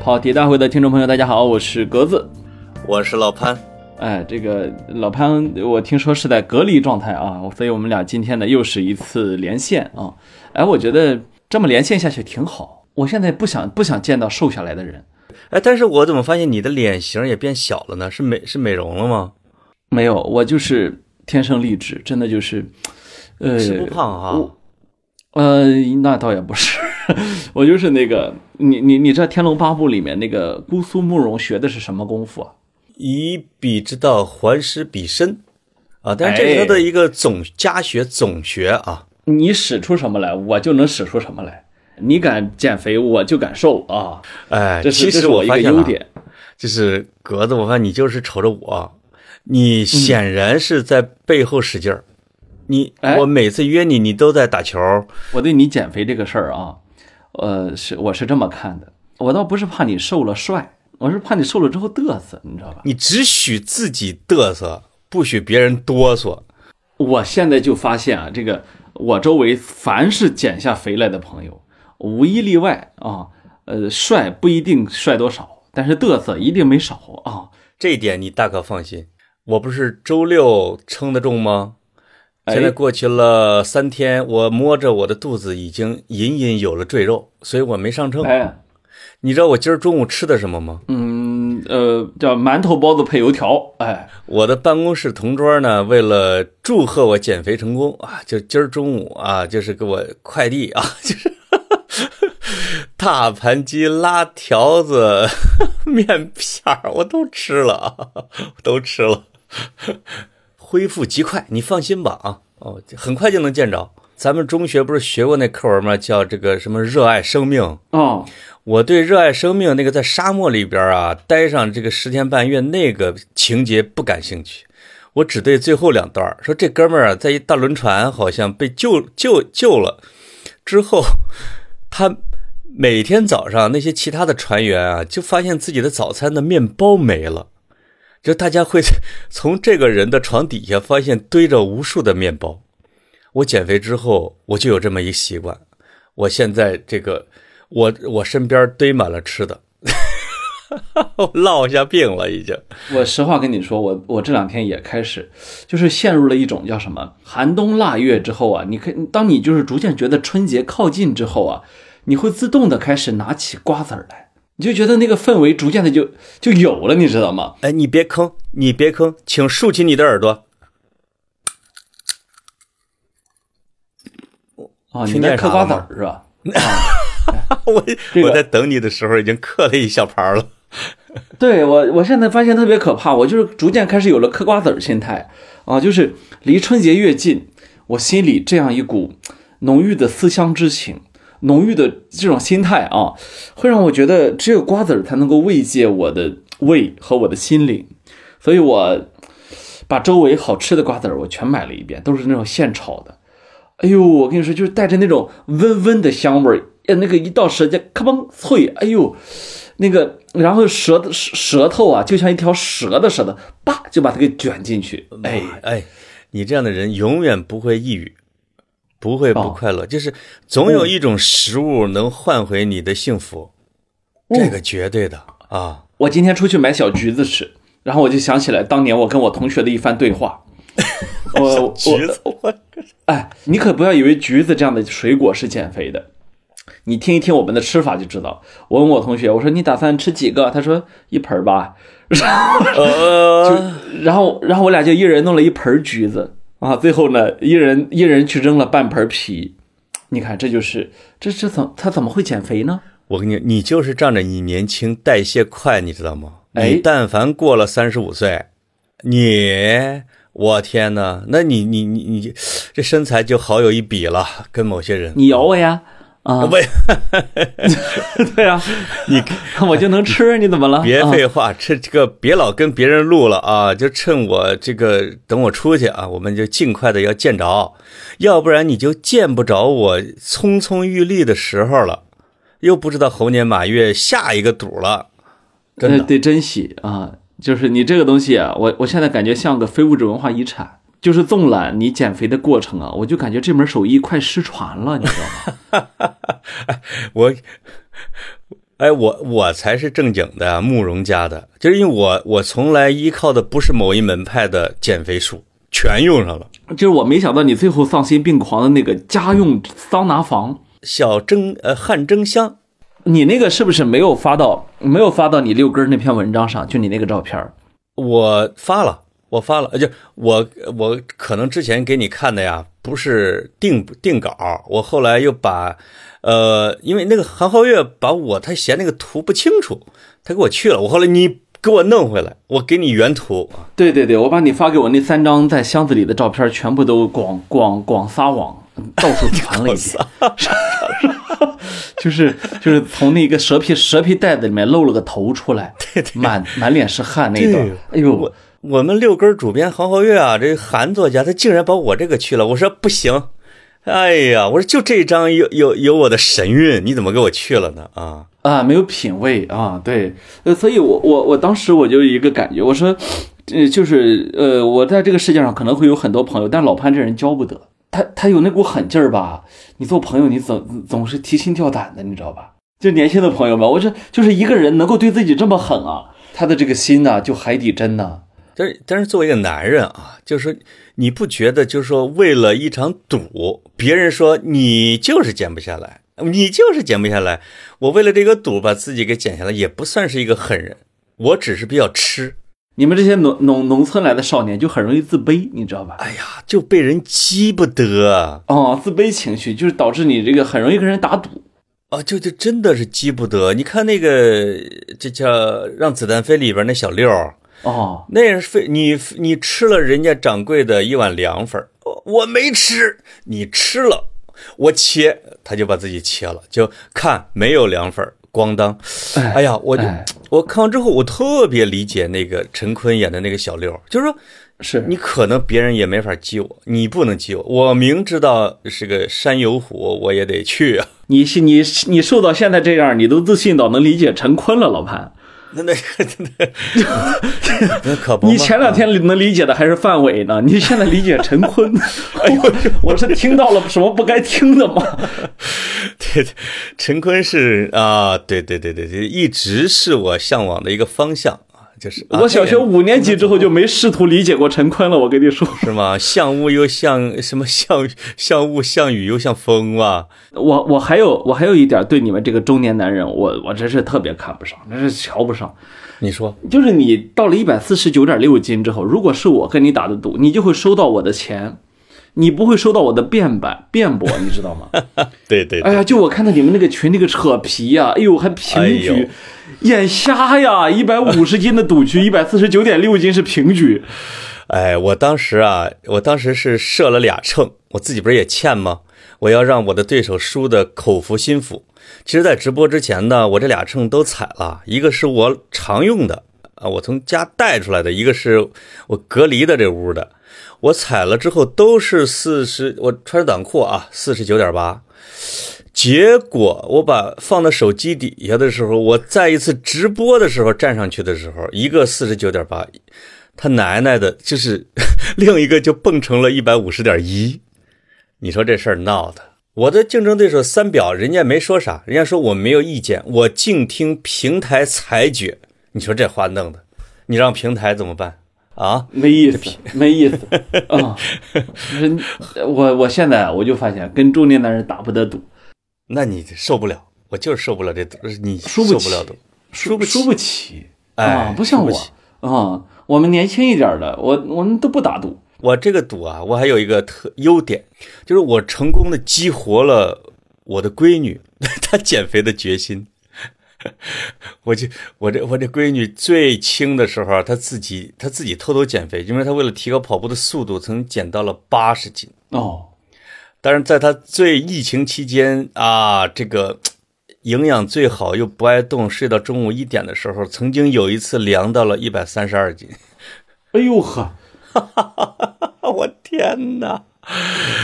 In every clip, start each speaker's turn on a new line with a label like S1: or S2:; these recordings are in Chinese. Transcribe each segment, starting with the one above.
S1: 跑题大会的听众朋友，大家好，我是格子。
S2: 我是老潘，
S1: 哎，这个老潘，我听说是在隔离状态啊，所以我们俩今天呢又是一次连线啊。哎，我觉得这么连线下去挺好。我现在不想不想见到瘦下来的人。
S2: 哎，但是我怎么发现你的脸型也变小了呢？是美是美容了吗？
S1: 没有，我就是天生丽质，真的就是，呃，
S2: 吃不胖哈、
S1: 我呃，那倒也不是，我就是那个，你你你知道《天龙八部》里面那个姑苏慕容学的是什么功夫啊？
S2: 以彼之道还施彼身啊！但是这是他的一个总家学总学啊。
S1: 你使出什么来，我就能使出什么来。你敢减肥，我就敢瘦啊！
S2: 哎，
S1: 这是
S2: 其实
S1: 是我一个优点。
S2: 就是格子，我发现你就是瞅着我，你显然是在背后使劲儿。你
S1: 哎
S2: 我每次约你，你都在打球。
S1: 我对你减肥这个事儿啊，呃，是我是这么看的，我倒不是怕你瘦了帅，我是怕你瘦了之后嘚瑟，你知道吧？
S2: 你只许自己嘚瑟，不许别人哆嗦。
S1: 我现在就发现啊，这个我周围凡是减下肥来的朋友，无一例外啊，呃，帅不一定帅多少，但是嘚瑟一定没少啊。
S2: 这一点你大可放心，我不是周六称的重吗？
S1: 哎
S2: 现在过去了三天，我摸着我的肚子已经隐隐有了赘肉，所以我没上秤。
S1: 哎，
S2: 你知道我今儿中午吃的什么吗？
S1: 嗯，呃，叫馒头包子配油条，哎，
S2: 我的办公室同桌呢，为了祝贺我减肥成功啊，就今儿中午啊，就是给我快递啊，就 是大盘鸡、拉条子、面片儿，我都吃了啊，都吃了，恢复极快，你放心吧啊，哦，很快就能见着。咱们中学不是学过那课文吗？叫这个什么热爱生命。
S1: 哦，
S2: 我对热爱生命那个在沙漠里边啊待上这个十天半月那个情节不感兴趣，我只对最后两段说这哥们儿啊在一大轮船好像被救救救了之后，他每天早上那些其他的船员啊就发现自己的早餐的面包没了，就大家会 从这个人的床底下发现堆着无数的面包。我减肥之后我就有这么一习惯，我现在这个。我我身边堆满了吃的，我落下病了已经。
S1: 我实话跟你说，我我这两天也开始，就是陷入了一种叫什么寒冬腊月之后啊，你可当你就是逐渐觉得春节靠近之后啊，你会自动的开始拿起瓜子儿来，你就觉得那个氛围逐渐的就就有了，你知道吗？
S2: 哎，你别吭，你别吭，请竖起你的耳朵。
S1: 啊，你在嗑瓜子是吧？
S2: 我、
S1: 这个
S2: 我在等你的时候已经嗑了一小盘了。
S1: 对我，我现在发现特别可怕，我就是逐渐开始有了嗑瓜子儿心态啊，就是离春节越近，我心里这样一股浓郁的思乡之情，浓郁的这种心态啊，会让我觉得只有瓜子儿才能够慰藉我的胃和我的心灵，所以我把周围好吃的瓜子儿我全买了一遍，都是那种现炒的。哎呦，我跟你说，就是带着那种温温的香味儿，呃，那个一到舌尖，咔嘣脆，哎呦，那个，然后舌舌舌头啊，就像一条蛇的舌头，叭就把它给卷进去，哎，
S2: 哎，你这样的人永远不会抑郁，不会不
S1: 哦
S2: 快乐，就是总有一种食物能换回你的幸福，这个绝对的啊。
S1: 我今天出去买小橘子吃，然后我就想起来当年我跟我同学的一番对话。我我
S2: 橘子，我
S1: 哎，你可不要以为橘子这样的水果是减肥的，你听一听我们的吃法就知道。我问我同学，我说你打算吃几个？他说一盆儿吧。
S2: 呃，
S1: 然后，然后我俩就一人弄了一盆橘子啊，最后呢，一人一人去扔了半盆皮。你看，这就是这这怎他怎么会减肥呢？
S2: 我跟你，你就是仗着你年轻，代谢快，你知道吗？
S1: 哎
S2: 你但凡过了三十五岁，你，我天呐，那你你你你这身材就好有一比了，跟某些人。
S1: 你咬我呀！啊，
S2: 喂，
S1: 对啊，
S2: 你
S1: 我就能吃，你怎么了？
S2: 别
S1: 啊
S2: 废话，这这个别老跟别人录了啊！就趁我这个等我出去啊，我们就尽快的要见着，要不然你就见不着我匆匆欲立的时候了，又不知道猴年马月下一个赌了，真的。
S1: 呃得珍惜啊！就是你这个东西啊，我我现在感觉像个非物质文化遗产。就是纵览你减肥的过程啊，我就感觉这门手艺快失传了，你知道吗？
S2: 我哎，我我才是正经的慕容家的，就是因为我我从来依靠的不是某一门派的减肥术，全用上了。
S1: 就是我没想到你最后丧心病狂的那个家用桑拿房，
S2: 小蒸呃汗蒸箱，
S1: 你那个是不是没有发到没有发到你六根那篇文章上？就你那个照片儿
S2: 我发了，我发了，呃就我我可能之前给你看的呀，不是定定稿，我后来又把，呃，因为那个韩浩月把我他嫌那个图不清楚，他给我去了，我后来你给我弄回来，我给你原图，
S1: 对对对，我把你发给我那三张在箱子里的照片全部都广广广撒网，到处传了一遍。就是就是从那个蛇皮蛇皮袋子里面露了个头出来，满满脸是汗那一段
S2: 对。
S1: 哎呦
S2: 我，们六根主编韩浩月啊，这韩作家他竟然把我这个去了，我说不行，哎呀，我说就这张有有有我的神韵，你怎么给我去了呢？啊，
S1: 啊，没有品味啊，对，呃，所以我我我当时我就一个感觉，我说，呃，就是呃，我在这个世界上可能会有很多朋友，但老潘这人交不得，他他有那股狠劲儿吧，你做朋友你总总是提心吊胆的，你知道吧？就年轻的朋友们，我这就是一个人能够对自己这么狠啊，他的这个心呐、就海底针呐、
S2: 但是但是作为一个男人啊，就是说你不觉得就是说为了一场赌，别人说你就是减不下来，你就是减不下来，我为了这个赌把自己给减下来，也不算是一个狠人，我只是比较吃。
S1: 你们这些农农农村来的少年就很容易自卑，你知道吧？
S2: 哎呀，就被人激不得
S1: 哦，自卑情绪就是导致你这个很容易跟人打赌。
S2: 啊，就就真的是激不得。你看那个，这叫《让子弹飞》里边那小六儿，
S1: 哦，
S2: 那是非你你吃了人家掌柜的一碗凉粉儿，我我没吃，你吃了，我切，他就把自己切了，就看没有凉粉儿，咣当，哎呀，我就
S1: 哎
S2: 我看完之后，我特别理解那个陈坤演的那个小六儿，就是说
S1: 是
S2: 你可能别人也没法激我，你不能激我，我明知道是个山有虎，我也得去啊。
S1: 你是你你瘦到现在这样，你都自信到能理解陈坤了，老潘。
S2: 那那 那可不。
S1: 你前两天能理解的还是范伟呢，你现在理解陈坤。哎呦，我是听到了什么不该听的吗？
S2: 对对，陈坤是啊，对对对对对，一直是我向往的一个方向啊，就是啊
S1: 我小学五年级之后就没试图理解过陈坤了，我跟你说。
S2: 是吗？像雾又像什么？像像雾像雨又像风啊？
S1: 我我还有我还有一点对你们这个中年男人，我我真是特别看不上，真是瞧不上。
S2: 你说
S1: 就是你到了一百四十九点六斤之后，如果是我跟你打的赌，你就会收到我的钱，你不会收到我的辩白辩驳，你知道吗？
S2: 对对对，
S1: 哎呀，就我看到你们那个群那个扯皮呀、哎呦还平局，
S2: 哎
S1: 眼瞎呀！一百五十斤的赌局，一百四十九点六斤是平局。
S2: 哎，我当时啊，我当时是设了俩秤，我自己不是也欠吗？我要让我的对手输的口服心服。其实，在直播之前呢，我这俩秤都踩了，一个是我常用的啊，我从家带出来的，一个是我隔离的这屋的。我踩了之后都是四十，我穿着短裤啊，四十九点八。结果我把放到手机底下的时候，我再一次直播的时候站上去的时候，一个四十九点八，他奶奶的，就是 另一个就蹦成了一百五十点一。你说这事儿闹的，我的竞争对手三表人家没说啥，人家说我没有意见，我静听平台裁决。你说这话弄的，你让平台怎么办啊？
S1: 没意思，没意思 啊！就是我我现在我就发现跟中年男人打不得赌，
S2: 那你受不了，我就是受不了这赌，你
S1: 输不起
S2: 受不了赌，输不起
S1: 输不起
S2: 哎
S1: 啊！不像我啊，我们年轻一点的，我我们都不打赌。
S2: 我这个赌啊，我还有一个特优点，就是我成功的激活了我的闺女 她减肥的决心。我就我这我这闺女最轻的时候啊，她自己她自己偷偷减肥，因为她为了提高跑步的速度，曾减到了八十斤。
S1: 哦，
S2: 但是在她最疫情期间啊，这个营养最好又不爱动，睡到中午一点的时候，曾经有一次量到了一百三十二斤。
S1: 哎呦呵，
S2: 我天哪！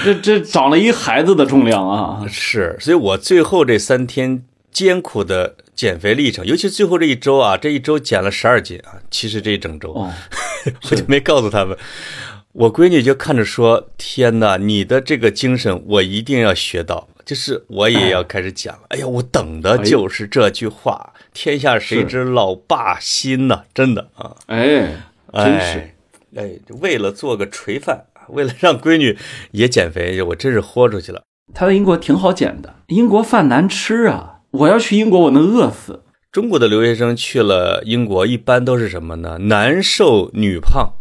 S1: 这这长了一孩子的重量啊！
S2: 是，所以我最后这三天艰苦的减肥历程，尤其最后这一周啊，这一周减了十二斤啊。其实这一整周，
S1: 哦，
S2: 我就没告诉他们。我闺女就看着说：“天哪，你的这个精神我一定要学到。就是我也要开始减了。哎呀，我等的就是这句话：“天下谁知老爸心呐！”真的啊，
S1: 哎，真是，
S2: 哎，为了做个垂范，为了让闺女也减肥，我真是豁出去了。
S1: 他在英国挺好减的，英国饭难吃啊！我要去英国，我能饿死。
S2: 中国的留学生去了英国，一般都是什么呢？男瘦女胖。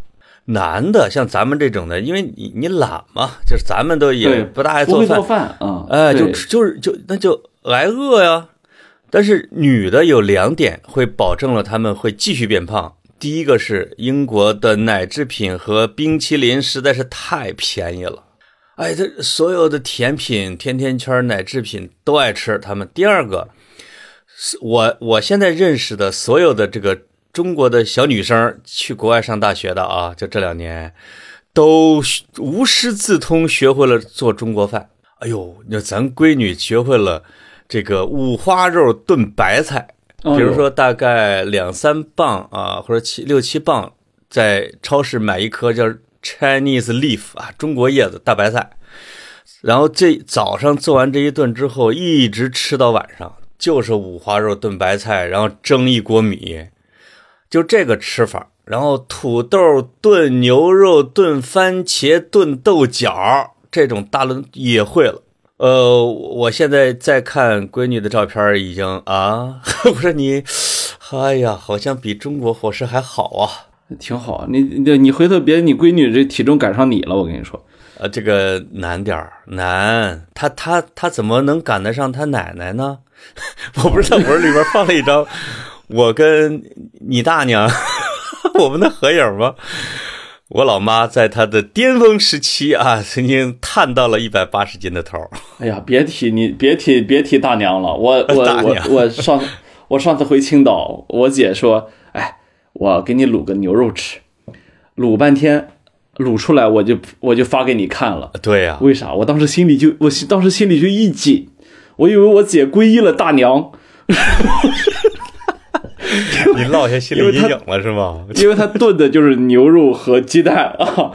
S2: 男的像咱们这种的，因为你你懒嘛，就是咱们都也不大爱
S1: 做
S2: 饭，
S1: 做饭啊，
S2: 哎，就就是就那就挨饿呀。但是女的有两点会保证了他们会继续变胖。第一个是英国的奶制品和冰淇淋实在是太便宜了，哎，这所有的甜品、甜甜圈、奶制品都爱吃。他们第二个是我我现在认识的所有的这个。中国的小女生去国外上大学的啊，就这两年，都无师自通学会了做中国饭。哎呦，那咱闺女学会了这个五花肉炖白菜，比如说大概两三磅啊，或者七六七磅，在超市买一颗叫 Chinese leaf 啊，中国叶子大白菜，然后这早上做完这一顿之后，一直吃到晚上，就是五花肉炖白菜，然后蒸一锅米。就这个吃法，然后土豆炖牛肉、炖番茄、炖豆角，这种大轮也会了。呃，我现在在看闺女的照片，已经啊，我说你，哎呀，好像比中国伙食还好啊，
S1: 挺好。你你你回头别你闺女这体重赶上你了，我跟你说，
S2: 呃，这个难点儿难，她她她怎么能赶得上她奶奶呢？我不知道，我里边放了一张。我跟你大娘，我们的合影吗？我老妈在她的巅峰时期啊，曾经探到了一百八十斤的头。
S1: 哎呀，别提你，别提，别提大娘了。我我 我我上我上次回青岛，我姐说，哎，我给你卤个牛肉吃，卤半天，卤出来我就我就发给你看了。
S2: 对呀，
S1: 为啥？我当时心里就我当时心里就一紧，我以为我姐皈依了大娘。
S2: 你落下心理阴影了是吗？
S1: 因为他炖的就是牛肉和鸡蛋啊！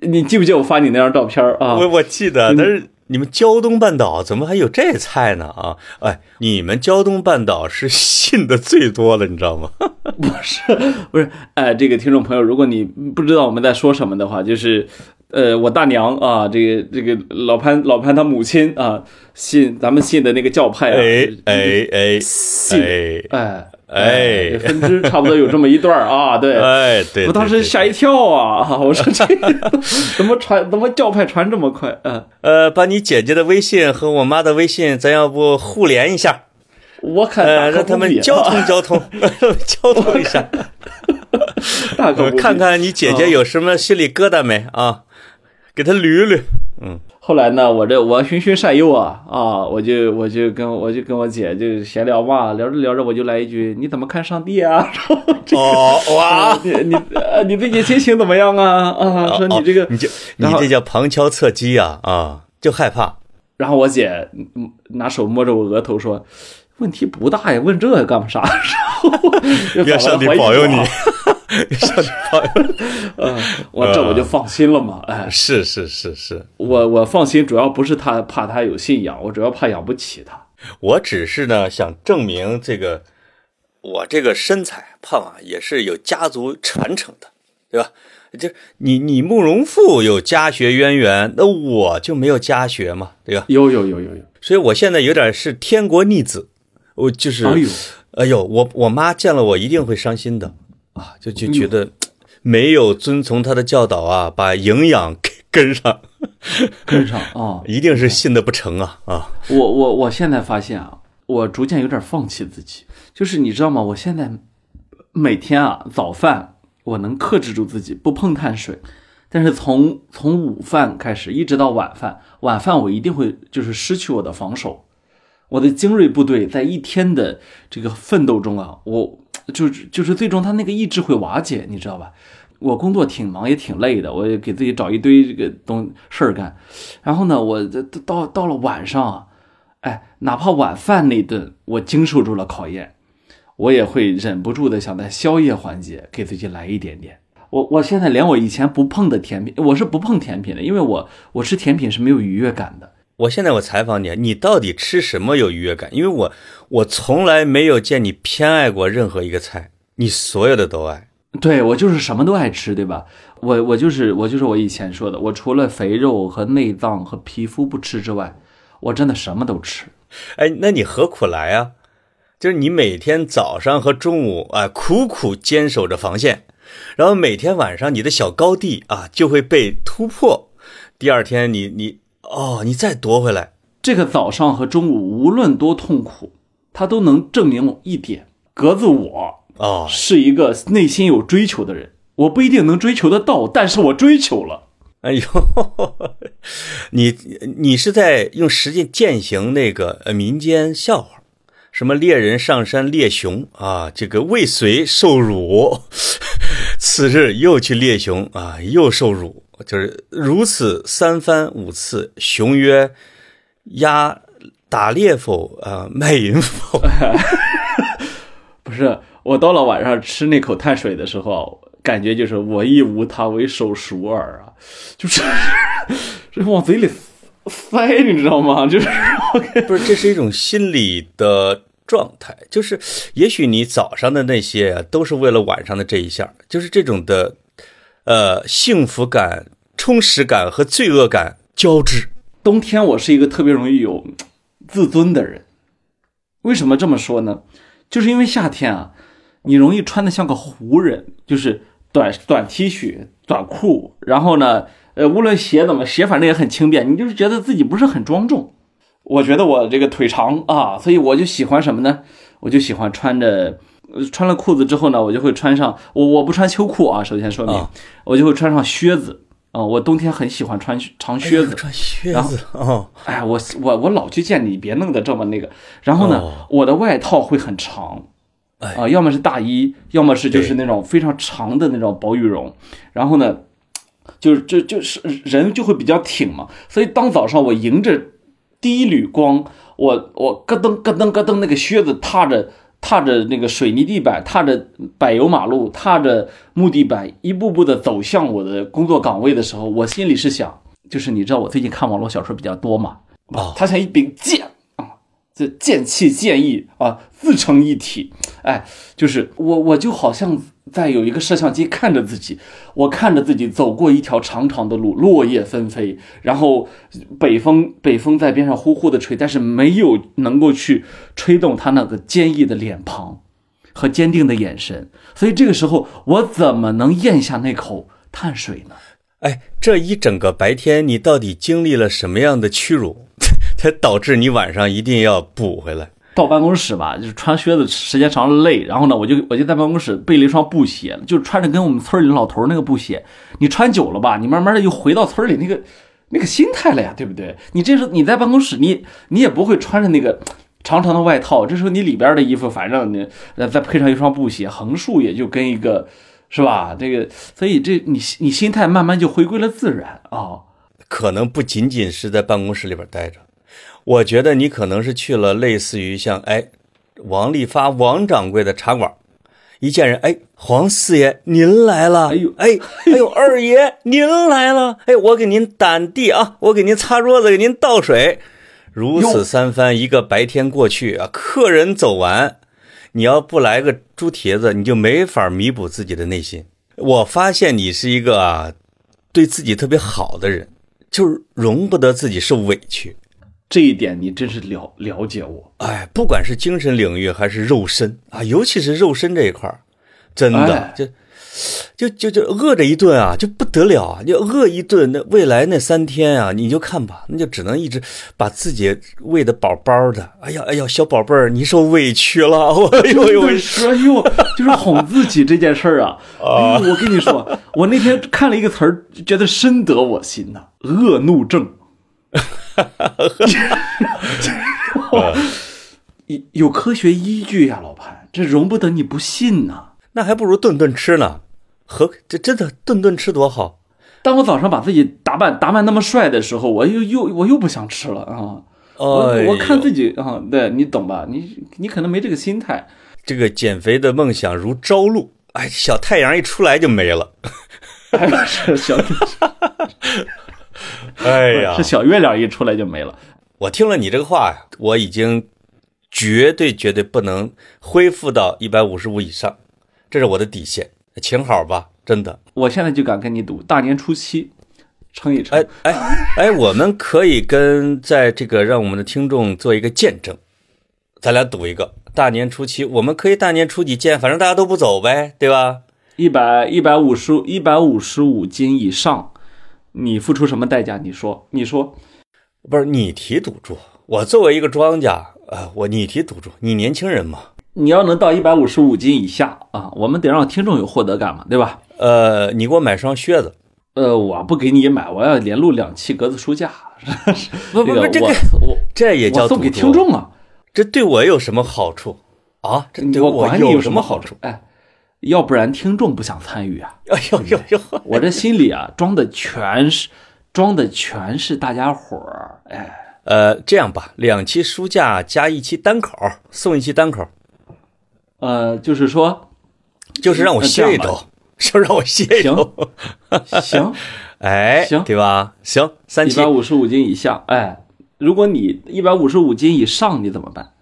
S1: 你记不记得我发你那张照片啊？
S2: 我我记得，但是你们胶东半岛怎么还有这菜呢？啊，哎，你们胶东半岛是 信的最多的，你知道吗？
S1: 不是，不是，哎，这个听众朋友，如果你不知道我们在说什么的话，就是，呃，我大娘啊，这个这个老潘老潘他母亲啊，信咱们信的那个教派啊，
S2: 哎哎哎，
S1: 信
S2: 哎。
S1: 哎，分支差不多有这么一段啊，对，
S2: 哎，对，
S1: 我当时吓一跳啊，我说这怎么传，怎么教派传这么快？嗯，
S2: 呃，把你姐姐的微信和我妈的微信，咱要不互联一下？
S1: 我看
S2: 让他们交通交通，交通一下，
S1: 大哥，
S2: 看看你姐姐有什么心里疙瘩没啊？给他捋捋，嗯。
S1: 后来呢，我这我循循善诱啊啊，我就我就跟我就跟我姐就闲聊嘛，聊着聊着我就来一句，你怎么看上帝啊？
S2: 哦哇，
S1: 你你你最近心情怎么样啊？啊，说你这个，
S2: 你就你这叫旁敲侧击啊啊，就害怕。
S1: 然后我姐拿手摸着我额头说，问题不大呀，问这干啥？
S2: 愿上帝保佑你。上
S1: 嗯，我这我就放心了嘛。哎，
S2: 是是是是，
S1: 我我放心，主要不是他怕他有信仰，我主要怕养不起他。
S2: 我只是呢想证明这个，我这个身材胖啊，也是有家族传承的，对吧？就你你慕容复有家学渊源，那我就没有家学嘛，对吧？
S1: 有有有有有，
S2: 所以我现在有点是天国逆子，我就是，哎呦，哎呦，我我妈见了我一定会伤心的。啊，就就觉得没有遵从他的教导啊，把营养给跟上，
S1: 跟上啊，
S2: 一定是信的不成啊啊！
S1: 我我我现在发现啊，我逐渐有点放弃自己，就是你知道吗？我现在每天啊，早饭我能克制住自己不碰碳水，但是从从午饭开始一直到晚饭，晚饭我一定会就是失去我的防守，我的精锐部队在一天的这个奋斗中啊，我。就是就是最终他那个意志会瓦解，你知道吧？我工作挺忙也挺累的，我也给自己找一堆这个东事儿干。然后呢，我到到了晚上啊，哎，哪怕晚饭那顿我经受住了考验，我也会忍不住的想在宵夜环节给自己来一点点。我我现在连我以前不碰的甜品，我是不碰甜品的，因为我我吃甜品是没有愉悦感的。
S2: 我现在我采访你，你到底吃什么有愉悦感？因为我我从来没有见你偏爱过任何一个菜，你所有的都爱。
S1: 对我就是什么都爱吃，对吧？我我就是我就是我以前说的，我除了肥肉和内脏和皮肤不吃之外，我真的什么都吃。
S2: 哎，那你何苦来啊？就是你每天早上和中午啊，苦苦坚守着防线，然后每天晚上你的小高地啊就会被突破，第二天你你哦，你再夺回来。
S1: 这个早上和中午无论多痛苦，它都能证明一点：格子我
S2: 啊，
S1: 是一个内心有追求的人。我不一定能追求得到，但是我追求了。
S2: 哎呦，你你是在用实践践行那个呃民间笑话，什么猎人上山猎熊啊，这个未遂受辱，次日又去猎熊啊，又受辱，就是如此三番五次。雄曰：“鸭打猎否？啊，卖淫否？”
S1: 不是，我到了晚上吃那口碳水的时候。感觉就是我亦无他，为手熟耳啊，就是这 往嘴里塞，你知道吗？就是
S2: 不是，这是一种心理的状态，就是也许你早上的那些啊，都是为了晚上的这一下，就是这种的呃幸福感、充实感和罪恶感交织。
S1: 冬天我是一个特别容易有自尊的人，为什么这么说呢？就是因为夏天啊，你容易穿的像个湖人，就是。短短 T 恤、短裤，然后呢，呃，无论鞋怎么鞋，反正也很轻便。你就是觉得自己不是很庄重。我觉得我这个腿长啊，所以我就喜欢什么呢？我就喜欢穿着，穿了裤子之后呢，我就会穿上我我不穿秋裤啊。首先说明，我就会穿上靴子啊。我冬天很喜欢穿长靴子，
S2: 穿靴
S1: 子哦。哎，我我我老去见你，别弄得这么那个。然后呢，我的外套会很长。啊，要么是大衣，要么是就是那种非常长的那种薄羽绒，然后呢，就是就就是人就会比较挺嘛，所以当早上我迎着第一缕光，我我咯噔咯噔咯噔那个靴子踏着踏着那个水泥地板，踏着柏油马路，踏着木地板，一步步的走向我的工作岗位的时候，我心里是想，就是你知道我最近看网络小说比较多嘛，
S2: 哦，
S1: 他像一柄剑。这剑气剑意啊，自成一体。哎，就是我，我就好像在有一个摄像机看着自己，我看着自己走过一条长长的路，落叶纷飞，然后北风北风在边上呼呼的吹，但是没有能够去吹动他那个坚毅的脸庞和坚定的眼神。所以这个时候，我怎么能咽下那口碳水呢？
S2: 哎，这一整个白天，你到底经历了什么样的屈辱？才导致你晚上一定要补回来。
S1: 到办公室吧，就是穿靴子时间长了累，然后呢，我就我就在办公室备了一双布鞋，就穿着跟我们村里老头那个布鞋。你穿久了吧，你慢慢的又回到村里那个那个心态了呀，对不对？你这时候你在办公室，你你也不会穿着那个长长的外套，这时候你里边的衣服，反正你再配上一双布鞋，横竖也就跟一个是吧？这个，所以这你你心态慢慢就回归了自然啊。
S2: 可能不仅仅是在办公室里边待着。我觉得你可能是去了类似于像哎，王利发王掌柜的茶馆，一见人哎，黄四爷您来了，哎呦哎哎呦 二爷您来了，哎我给您掸地啊，我给您擦桌子，给您倒水，如此三番，一个白天过去啊，客人走完，你要不来个猪蹄子，你就没法弥补自己的内心。我发现你是一个啊，对自己特别好的人，就是容不得自己受委屈。
S1: 这一点你真是了了解我，
S2: 哎，不管是精神领域还是肉身啊，尤其是肉身这一块真的就就就就饿着一顿啊，就不得了啊！就饿一顿，那未来那三天啊，你就看吧，那就只能一直把自己喂的饱饱的。哎呀哎呀，小宝贝儿，你受委屈了，哎呦呦，
S1: 哎呦，就是哄自己这件事儿啊。啊，我跟你说，我那天看了一个词儿，觉得深得我心呐，恶怒症。哈哈哈有有科学依据呀，老潘，这容不得你不信呐。
S2: 那还不如顿顿吃呢，和这真的顿顿吃多好。
S1: 当我早上把自己打扮打扮那么帅的时候，我又又我又不想吃了啊。我我看自己啊，对你懂吧？你你可能没这个心态。
S2: 这个减肥的梦想如朝露，哎，小太阳一出来就没了。
S1: 还是小。
S2: 哎呀
S1: 是，小月亮一出来就没了。
S2: 我听了你这个话呀，我已经绝对绝对不能恢复到一百五十五以上，这是我的底线，请好吧，真的。
S1: 我现在就敢跟你赌，大年初七称一称。
S2: 哎哎哎，我们可以跟在这个让我们的听众做一个见证，咱俩赌一个大年初七，我们可以大年初几见，反正大家都不走呗，对吧？
S1: 一百一百五十一百五十五斤以上，你付出什么代价？你说，你说，
S2: 不是你提赌注，我作为一个庄家，呃，我你提赌注，你年轻人嘛，
S1: 你要能到一百五十五斤以下啊，我们得让听众有获得感嘛，对吧？
S2: 呃，你给我买双靴子，
S1: 呃，我不给你买，我要连录两期格子书架。
S2: 不不不，这
S1: 个
S2: 个
S1: 我我
S2: 这也叫
S1: 送给听众啊，
S2: 这对我有什么好处啊？这对
S1: 我管你
S2: 有
S1: 什么好
S2: 处？
S1: 处？哎，要不然听众不想参与啊。
S2: 哎呦呦呦！
S1: 我这心里啊装的全是装的全是大家伙儿，哎，
S2: 呃，这样吧，两期书架加一期单口，送一期单口，
S1: 呃，就是说，
S2: 就是让我歇一周，就让我歇一
S1: 行
S2: 周。
S1: 行，
S2: 哎，
S1: 行
S2: 对吧？行，三期
S1: 一百五十五斤以下，哎，如果你一百五十五斤以上，你怎么办？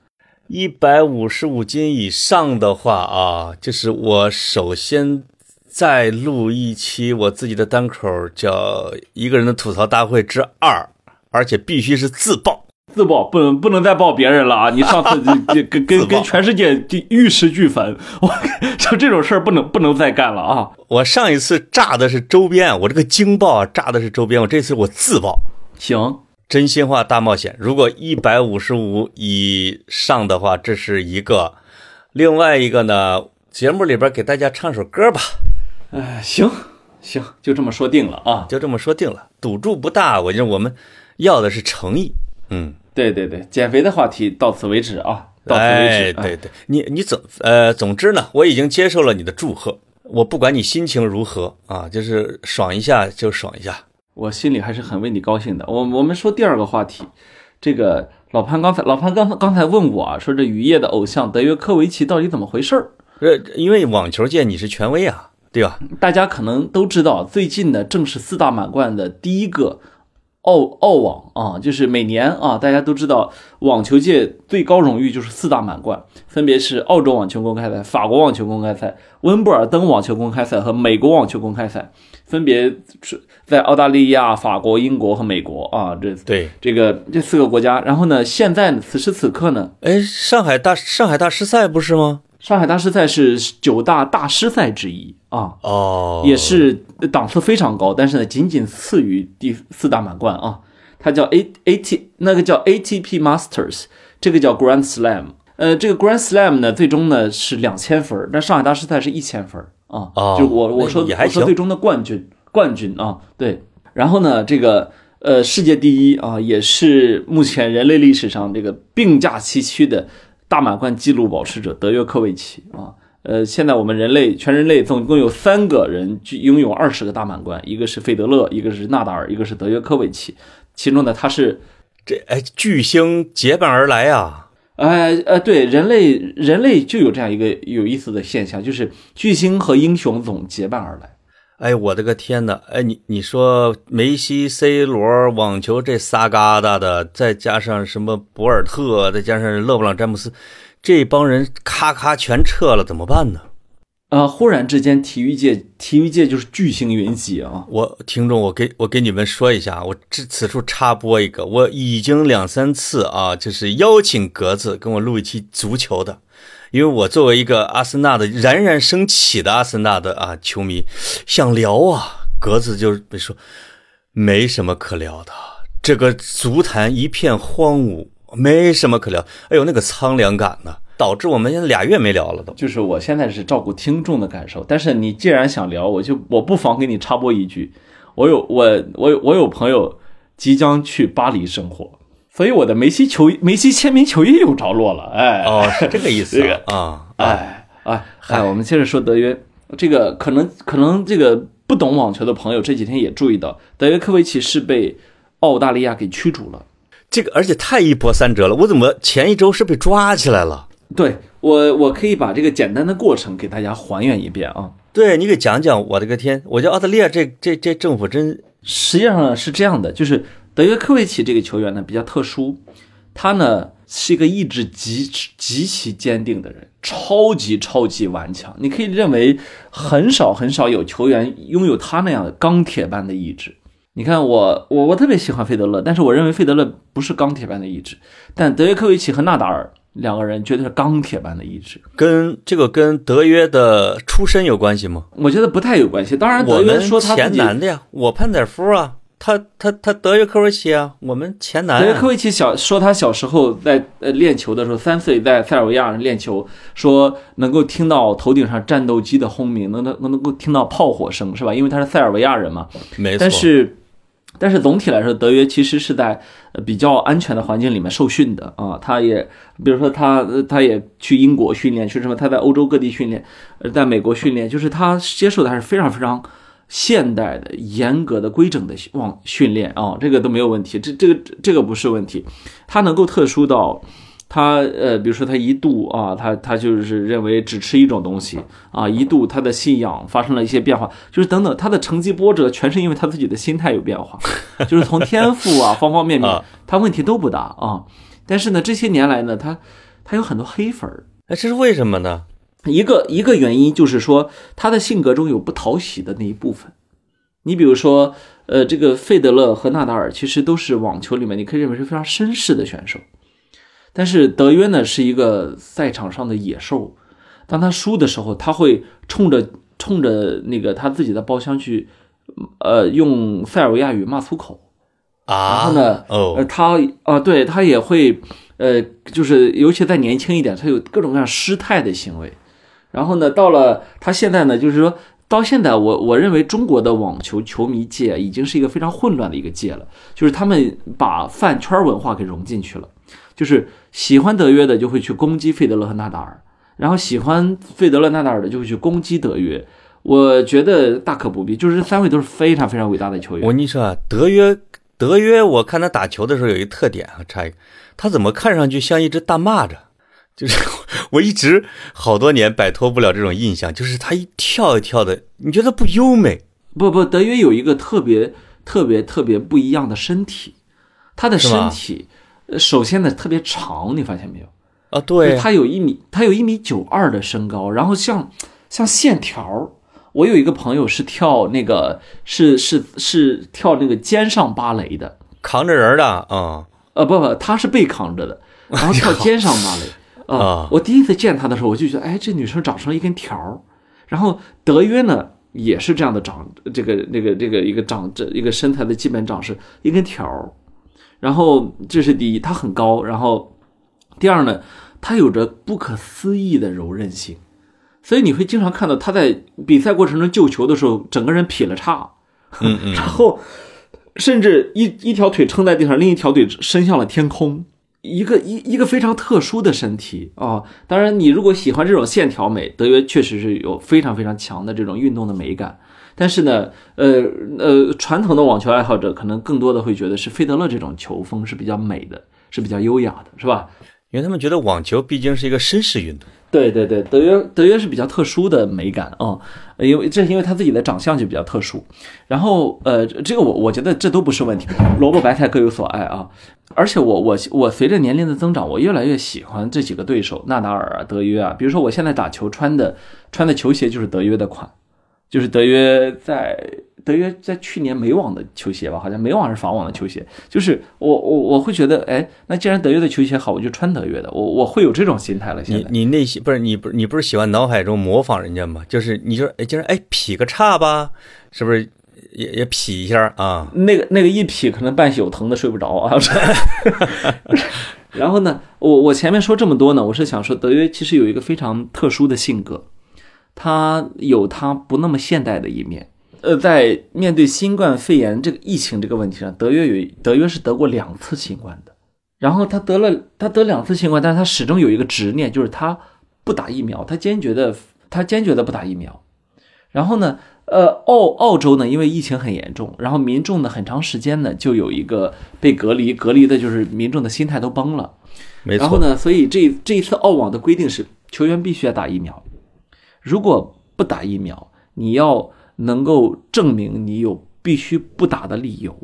S2: 一百五十五斤以上的话啊，就是我首先再录一期我自己的单口，叫《一个人的吐槽大会之二》，而且必须是自爆。
S1: 自爆不能不能再爆别人了啊！你上次 就就跟跟跟全世界玉石俱焚，我像这种事儿不能不能再干了啊！
S2: 我上一次炸的是周边，我这个惊爆啊炸的是周边，我这次我自爆。
S1: 行，
S2: 真心话大冒险，如果一百五十五以上的话，这是一个；另外一个呢，节目里边给大家唱首歌吧，
S1: 哎，行行，就这么说定了啊！
S2: 就这么说定了。赌注不大，我觉得我们要的是诚意。嗯，
S1: 对对对，减肥的话题到此为止啊，到此为
S2: 哎，
S1: 止。哎
S2: 对对，你你总呃，总之呢，我已经接受了你的祝贺，我不管你心情如何啊，就是爽一下就爽一下。
S1: 我心里还是很为你高兴的。我我们说第二个话题，这个老潘刚才老潘刚才刚才问我啊，说这雨夜的偶像德约科维奇到底怎么回事儿？
S2: 呃，因为网球界你是权威啊，对吧？
S1: 大家可能都知道，最近呢正是四大满贯的第一个澳澳网啊，就是每年啊，大家都知道网球界最高荣誉就是四大满贯，分别是澳洲网球公开赛、法国网球公开赛、温布尔登网球公开赛和美国网球公开赛，分别是在澳大利亚、法国、英国和美国啊，这
S2: 对，
S1: 这个这四个国家。然后呢，现在呢此时此刻呢，
S2: 哎，上海大上海大师赛不是吗？
S1: 上海大师赛是九大大师赛之一啊。
S2: 哦，
S1: 也是档次非常高，但是呢，仅仅次于第四大满贯啊。它叫 A A T，那个叫 ATP Masters，这个叫 Grand Slam。呃，这个 Grand Slam 呢，最终呢是两千分，但上海大师赛是一千分啊。
S2: 哦
S1: 就我我说我说最终的冠军冠军啊，对。然后呢，这个呃世界第一啊，也是目前人类历史上这个并驾齐驱的大满贯纪录保持者德约科维奇啊。呃，现在我们人类全人类总共有三个人具拥有二十个大满贯，一个是费德勒，一个是纳达尔，一个是德约科维奇。其中呢，他是
S2: 这哎巨星结伴而来啊！
S1: 哎呃，对，人类人类就有这样一个有意思的现象，就是巨星和英雄总结伴而来。
S2: 哎，我的个天呐！哎，你你说梅西、C 罗网球这仨疙瘩的，再加上什么博尔特，再加上勒布朗詹姆斯，这帮人咔咔全撤了，怎么办呢？
S1: 啊、忽然之间，体育界体育界就是巨星云集啊！
S2: 我听众，我给我给你们说一下，我这此处插播一个，我已经两三次啊，就是邀请格子跟我录一期足球的，因为我作为一个阿森纳的冉冉升起的阿森纳的啊球迷，想聊啊，格子就说没什么可聊的，这个足坛一片荒芜，没什么可聊。哎呦，那个苍凉感呢，导致我们现在俩月没聊了都。
S1: 就是我现在是照顾听众的感受，但是你既然想聊，我就我不妨给你插播一句，我有我我有我有朋友即将去巴黎生活，所以我的梅西球梅西签名球衣有着落了，哎
S2: 哦，是这个意思啊啊！
S1: 哎哎哎，我们接着说德约，这个可能可能这个不懂网球的朋友这几天也注意到，德约科维奇是被澳大利亚给驱逐了。
S2: 这个而且太一波三折了，我怎么前一周是被抓起来了？
S1: 对我，我可以把这个简单的过程给大家还原一遍啊。
S2: 对你给讲讲，我的个天！我觉得澳大利亚这这这政府真
S1: 实际上是这样的，就是德约科维奇这个球员呢比较特殊，他呢是一个意志极极其坚定的人，超级超级顽强。你可以认为很少很少有球员拥有他那样的钢铁般的意志。你看我我我特别喜欢费德勒，但是我认为费德勒不是钢铁般的意志，但德约科维奇和纳达尔两个人绝对是钢铁般的意志。
S2: 跟这个跟德约的出身有关系吗？
S1: 我觉得不太有关系。当然，德约
S2: 我们前
S1: 说他自己
S2: 男的呀，我潘采夫啊，他他他德约科维奇啊，我们前男、啊。
S1: 德约科维奇小说他小时候在呃练球的时候，三岁在塞尔维亚练球，说能够听到头顶上战斗机的轰鸣，能能能够听到炮火声，是吧？因为他是塞尔维亚人嘛。
S2: 没错。
S1: 但是，但是总体来说，德约其实是在比较安全的环境里面受训的啊。他也，比如说他他也去英国训练，去什么？他在欧洲各地训练，在美国训练，就是他接受的还是非常非常现代的、严格的、规整的往训练啊，这个都没有问题，这这个这个不是问题，他能够特殊到。他呃，比如说他一度啊，他他就是认为只吃一种东西啊，一度他的信仰发生了一些变化，就是等等，他的成绩波折全是因为他自己的心态有变化，就是从天赋啊方方面面，他问题都不大啊。但是呢，这些年来呢，他他有很多黑粉儿，
S2: 哎，这是为什么呢？
S1: 一个一个原因就是说他的性格中有不讨喜的那一部分。你比如说，呃，这个费德勒和纳达尔其实都是网球里面你可以认为是非常绅士的选手。但是德约呢是一个赛场上的野兽，当他输的时候，他会冲着冲着那个他自己的包厢去，呃，用塞尔维亚语骂粗口
S2: 啊。
S1: 然后呢，
S2: 哦，
S1: 他啊，对他也会，呃，就是尤其再年轻一点，他有各种各样失态的行为。然后呢，到了他现在呢，就是说到现在，我我认为中国的网球球迷界已经是一个非常混乱的一个界了，就是他们把饭圈文化给融进去了。就是喜欢德约的就会去攻击费德勒和纳达尔，然后喜欢费德勒、纳达尔的就会去攻击德约。我觉得大可不必，就是这三位都是非常非常伟大的球员。
S2: 我跟你说啊，德约，德约，我看他打球的时候有一特点啊，插一个，他怎么看上去像一只大蚂蚱？就是 我一直好多年摆脱不了这种印象，就是他一跳一跳的，你觉得不优美？
S1: 不不，德约有一个特别特别特别不一样的身体，他的身体。首先呢，特别长，你发现没有？
S2: 啊，对，
S1: 他有一米，他有一米九二的身高，然后像像线条。我有一个朋友是跳那个，是是是跳那个肩上芭蕾的，
S2: 扛着人的啊。
S1: 呃，不不，他是被扛着的，然后跳肩上芭蕾。
S2: 啊，
S1: 我第一次见他的时候，我就觉得，哎，这女生长成了一根条。然后德约呢，也是这样的长，这个那个这个一个长这一个身材的基本长是一根条。然后这是第一，他很高。然后第二呢，他有着不可思议的柔韧性，所以你会经常看到他在比赛过程中救球的时候，整个人劈了叉，
S2: 嗯嗯，
S1: 然后甚至一一条腿撑在地上，另一条腿伸向了天空，一个一一个非常特殊的身体啊。当然，你如果喜欢这种线条美，德约确实是有非常非常强的这种运动的美感。但是呢，呃呃，传统的网球爱好者可能更多的会觉得是费德勒这种球风是比较美的，是比较优雅的，是吧？
S2: 因为他们觉得网球毕竟是一个绅士运动。
S1: 对对对，德约德约是比较特殊的美感啊，因为这是因为他自己的长相就比较特殊。然后呃，这个我我觉得这都不是问题，萝卜白菜各有所爱啊。而且我我我随着年龄的增长，我越来越喜欢这几个对手，纳达尔啊，德约啊。比如说我现在打球穿的穿的球鞋就是德约的款。就是德约在德约在去年美网的球鞋吧，好像美网是法网的球鞋。就是我我我会觉得，哎，那既然德约的球鞋好，我就穿德约的。我我会有这种心态了。现
S2: 在你你内心不是你不你不是喜欢脑海中模仿人家吗？就是你就哎，今儿哎劈个叉吧，是不是也也劈一下啊？
S1: 那个那个一劈，可能半宿疼的睡不着啊。然后呢，我我前面说这么多呢，我是想说德约其实有一个非常特殊的性格。他有他不那么现代的一面，呃，在面对新冠肺炎这个疫情这个问题上，德约有德约是得过两次新冠的，然后他得了他得两次新冠，但是他始终有一个执念，就是他不打疫苗，他坚决的他坚决的不打疫苗。然后呢，呃，澳澳洲呢，因为疫情很严重，然后民众呢很长时间呢就有一个被隔离，隔离的就是民众的心态都崩了，
S2: 没错。
S1: 然后呢，所以这这一次澳网的规定是球员必须要打疫苗。如果不打疫苗，你要能够证明你有必须不打的理由。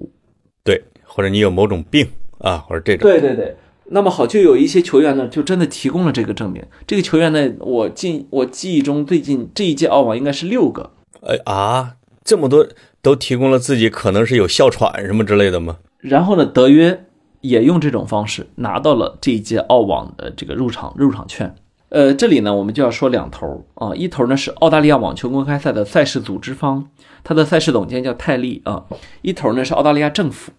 S2: 对，或者你有某种病啊，或者这种。
S1: 对对对。那么好，就有一些球员呢，就真的提供了这个证明。这个球员呢，我记我记忆中最近这一届澳网应该是六个。
S2: 哎啊，这么多都提供了自己可能是有哮喘什么之类的吗？
S1: 然后呢，德约也用这种方式拿到了这一届澳网的这个入场入场券。呃，这里呢，我们就要说两头啊，一头呢是澳大利亚网球公开赛的赛事组织方，他的赛事总监叫泰利啊，一头呢是澳大利亚政府。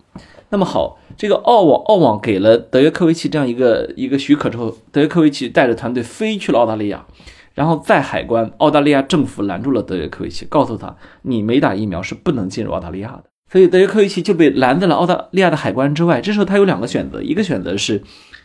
S1: 那么好，这个澳网澳网给了德约科维奇这样一个一个许可之后，德约科维奇带着团队飞去了澳大利亚，然后在海关，澳大利亚政府拦住了德约科维奇，告诉他你没打疫苗是不能进入澳大利亚的，所以德约科维奇就被拦在了澳大利亚的海关之外。这时候他有两个选择，一个选择是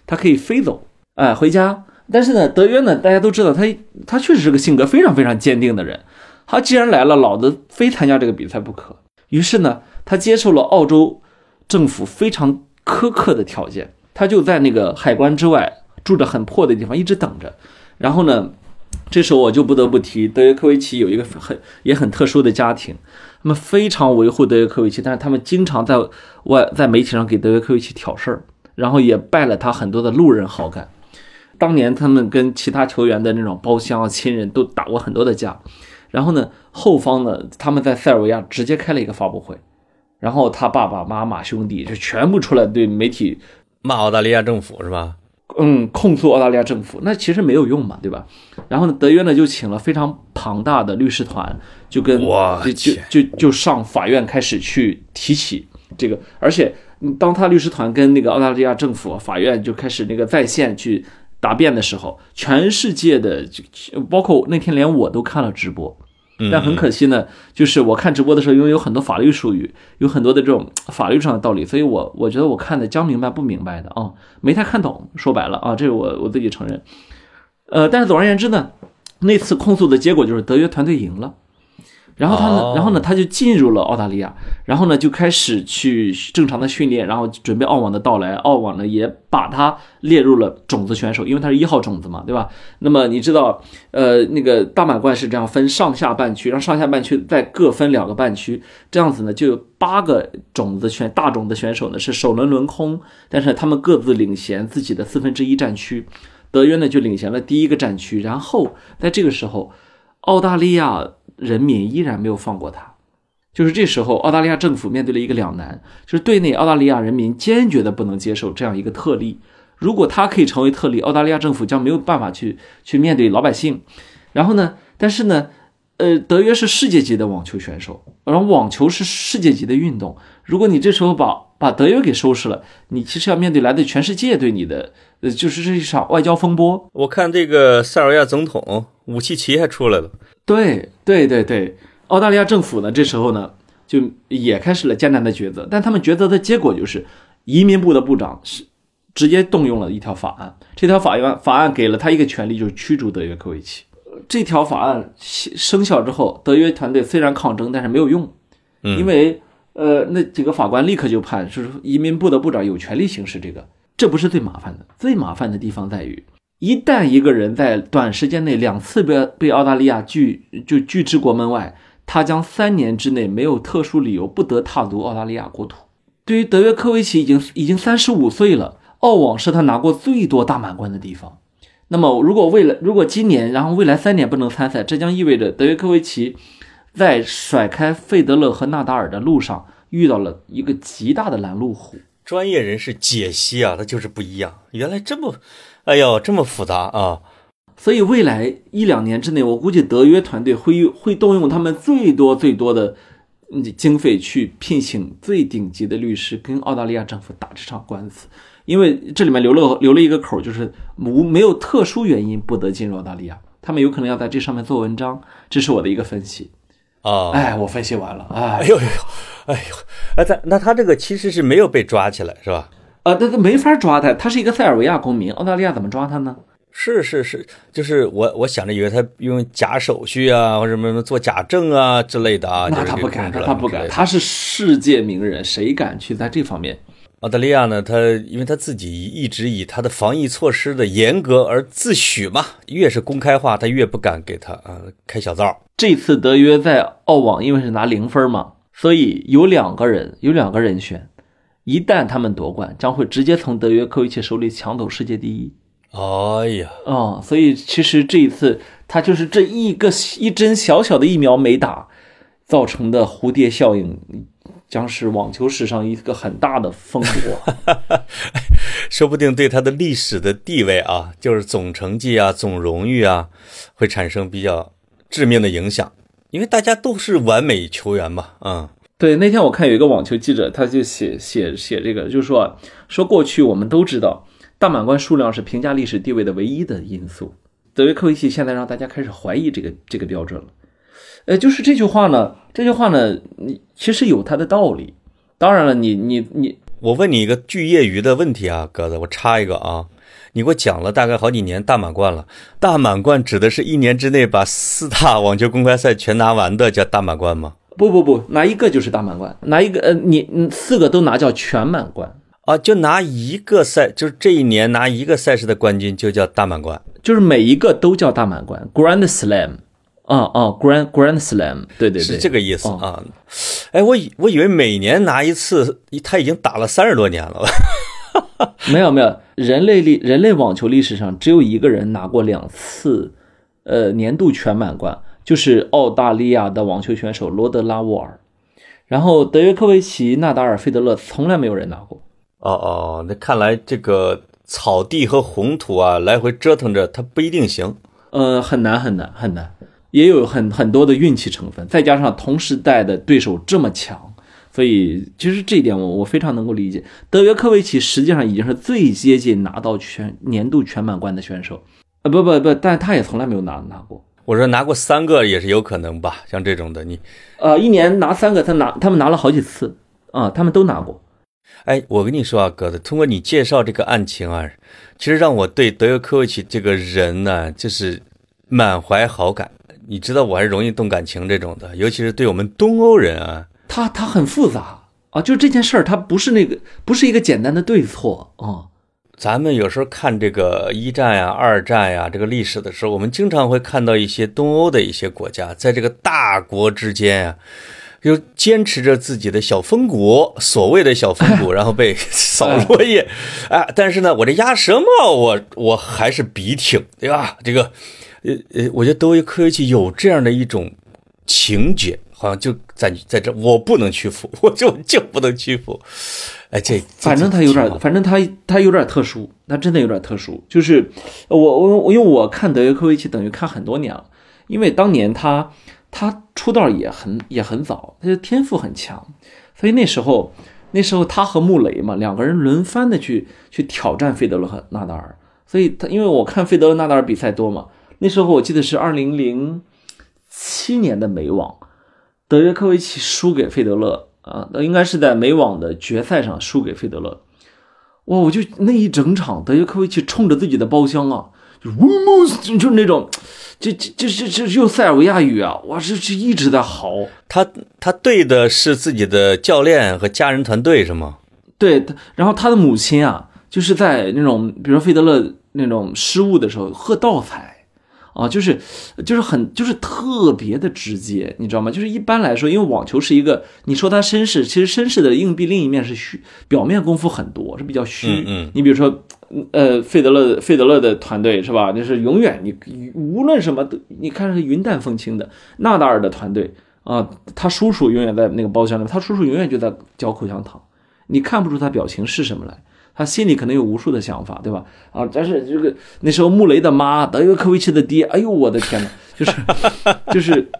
S1: 他可以飞走，哎，回家。但是呢，德约呢，大家都知道他，他确实是个性格非常非常坚定的人。他既然来了，老子非参加这个比赛不可。于是呢，他接受了澳洲政府非常苛刻的条件，他就在那个海关之外住着很破的地方，一直等着。然后呢，这时候我就不得不提德约科维奇有一个很也很特殊的家庭，他们非常维护德约科维奇，但是他们经常在外在媒体上给德约科维奇挑事儿，然后也败了他很多的路人好感。当年他们跟其他球员的那种包厢啊、亲人都打过很多的架，然后呢，后方呢，他们在塞尔维亚直接开了一个发布会，然后他爸爸妈妈兄弟就全部出来对媒体
S2: 骂澳大利亚政府是吧？
S1: 嗯，控诉澳大利亚政府，那其实没有用嘛，对吧？然后呢，德约呢就请了非常庞大的律师团，就跟就就就就上法院开始去提起这个，而且当他律师团跟那个澳大利亚政府法院就开始那个在线去。答辩的时候，全世界的就包括那天连我都看了直播，但很可惜呢，就是我看直播的时候，因为有很多法律术语，有很多的这种法律上的道理，所以我我觉得我看的将明白不明白的啊，没太看懂。说白了啊，这是我我自己承认。呃，但是总而言之呢，那次控诉的结果就是德约团队赢了。然后他呢，然后呢，他就进入了澳大利亚，然后呢，就开始去正常的训练，然后准备澳网的到来。澳网呢，也把他列入了种子选手，因为他是一号种子嘛，对吧？那么你知道，呃，那个大满贯是这样分上下半区，让上下半区再各分两个半区，这样子呢，就有八个种子选大种子选手呢是首轮轮空，但是他们各自领衔自己的四分之一战区。德约呢就领衔了第一个战区，然后在这个时候，澳大利亚。人民依然没有放过他，就是这时候，澳大利亚政府面对了一个两难，就是对内澳大利亚人民坚决的不能接受这样一个特例，如果他可以成为特例，澳大利亚政府将没有办法去去面对老百姓。然后呢，但是呢，呃，德约是世界级的网球选手，然后网球是世界级的运动，如果你这时候把把德约给收拾了，你其实要面对来自全世界对你的，呃，就是这一场外交风波。
S2: 我看这个塞尔维亚总统武契奇还出来了。
S1: 对对对对，澳大利亚政府呢，这时候呢就也开始了艰难的抉择，但他们抉择的结果就是，移民部的部长是直接动用了一条法案，这条法案法案给了他一个权利，就是驱逐德约科维奇。这条法案生效之后，德约团队虽然抗争，但是没有用，因为呃那几个法官立刻就判，就是移民部的部长有权利行使这个。这不是最麻烦的，最麻烦的地方在于。一旦一个人在短时间内两次被被澳大利亚拒就拒之国门外，他将三年之内没有特殊理由不得踏足澳大利亚国土。对于德约科维奇已经已经三十五岁了，澳网是他拿过最多大满贯的地方。那么如果未来如果今年然后未来三年不能参赛，这将意味着德约科维奇在甩开费德勒和纳达尔的路上遇到了一个极大的拦路虎。
S2: 专业人士解析啊，他就是不一样，原来这么。哎呦，这么复杂啊！
S1: 所以未来一两年之内，我估计德约团队会会动用他们最多最多的经费去聘请最顶级的律师，跟澳大利亚政府打这场官司。因为这里面留了留了一个口，就是无没有特殊原因不得进入澳大利亚，他们有可能要在这上面做文章。这是我的一个分析
S2: 啊！
S1: 哎，我分析完了。哎
S2: 呦呦，哎呦，哎，他那他这个其实是没有被抓起来，是吧？
S1: 呃，那他没法抓他，他是一个塞尔维亚公民，澳大利亚怎么抓他呢？
S2: 是是是，就是我我想着以为他用假手续啊，或者什么做假证啊之类的啊。
S1: 那他不敢，他不敢，他是世界名人，谁敢去在这方面？
S2: 澳大利亚呢，他因为他自己一直以他的防疫措施的严格而自诩嘛，越是公开化，他越不敢给他啊开小灶。
S1: 这次德约在澳网因为是拿零分嘛。所以有两个人，有两个人选，一旦他们夺冠，将会直接从德约科维奇手里抢走世界第一。
S2: 哎呀，
S1: 哦，所以其实这一次他就是这一个一针小小的疫苗没打，造成的蝴蝶效应，将是网球史上一个很大的风波。
S2: 说不定对他的历史的地位啊，就是总成绩啊、总荣誉啊，会产生比较致命的影响。因为大家都是完美球员嘛，嗯，
S1: 对。那天我看有一个网球记者，他就写写写这个，就是说说过去我们都知道。大满贯数量是评价历史地位的唯一的因素。德约科维奇现在让大家开始怀疑这个这个标准了。呃，就是这句话呢，这句话呢，你其实有它的道理。当然了，你你你，
S2: 我问你一个巨业余的问题啊，鸽子，我插一个啊，你给我讲了大概好几年大满贯了。大满贯指的是一年之内把四大网球公开赛全拿完的叫大满贯吗？
S1: 不不不，拿一个就是大满贯，拿一个呃，你你四个都拿叫全满贯。
S2: 啊，就拿一个赛，就是这一年拿一个赛事的冠军就叫大满贯，
S1: 就是每一个都叫大满贯，Grand Slam，啊啊，Grand Grand Slam，对对对，
S2: 是这个意思啊。哎，我以我以为每年拿一次，他已经打了三十多年了。
S1: 没有没有，人类历人类网球历史上只有一个人拿过两次，呃，年度全满贯，就是澳大利亚的网球选手罗德拉沃尔。然后德约科维奇、纳达尔、费德勒从来没有人拿过。
S2: 哦哦，那看来这个草地和红土啊，来回折腾着，它不一定行。
S1: 呃，很难很难很难，也有很很多的运气成分，再加上同时代的对手这么强，所以其实这一点我我非常能够理解。德约科维奇实际上已经是最接近拿到全年度全满贯的选手，呃，不不不，但他也从来没有拿拿过。
S2: 我说拿过三个也是有可能吧，像这种的你，
S1: 呃，一年拿三个，他拿他们拿了好几次啊，他们都拿过。
S2: 哎，我跟你说啊，哥子，通过你介绍这个案情啊，其实让我对德约科维奇这个人呢，就是满怀好感。你知道，我还是容易动感情这种的，尤其是对我们东欧人啊，
S1: 他他很复杂啊，就这件事儿，他不是那个，不是一个简单的对错啊。
S2: 咱们有时候看这个一战呀、二战呀这个历史的时候，我们经常会看到一些东欧的一些国家，在这个大国之间啊。又坚持着自己的小封国，所谓的小封国，然后被扫落叶，啊！但是呢，我这鸭舌帽，我我还是笔挺，对吧？这个，呃呃，我觉得德约科维奇有这样的一种情节，好像就在在这，我不能屈服，我就就不能屈服。哎，这
S1: 反正他有点，反正他他有点特殊，他真的有点特殊。就是我我我，因为我看德约科维奇等于看很多年了，因为当年他。他出道也很也很早，他就天赋很强，所以那时候那时候他和穆雷嘛两个人轮番的去去挑战费德勒和纳达尔，所以他因为我看费德勒纳达尔比赛多嘛，那时候我记得是二零零七年的美网，德约科维奇输给费德勒啊，那应该是在美网的决赛上输给费德勒，哇，我就那一整场德约科维奇冲着自己的包厢啊，就呜就就是那种。这这这这这用塞尔维亚语啊！哇，这这一直在嚎。
S2: 他他对的是自己的教练和家人团队是吗？
S1: 对，然后他的母亲啊，就是在那种比如说费德勒那种失误的时候喝倒彩。啊，就是就是很就是特别的直接，你知道吗？就是一般来说，因为网球是一个，你说它绅士，其实绅士的硬币另一面是虚，表面功夫很多，是比较虚。
S2: 嗯嗯。
S1: 你比如说，呃，费德勒费德勒的团队是吧？就是永远你无论什么都，你看是云淡风轻的。纳达尔的团队啊，他叔叔永远在那个包厢里，他叔叔永远就在嚼口香糖，你看不出他表情是什么来。他心里可能有无数的想法，对吧？啊，但是这个那时候穆雷的妈，德约科维奇的爹，哎呦我的天呐，就是就是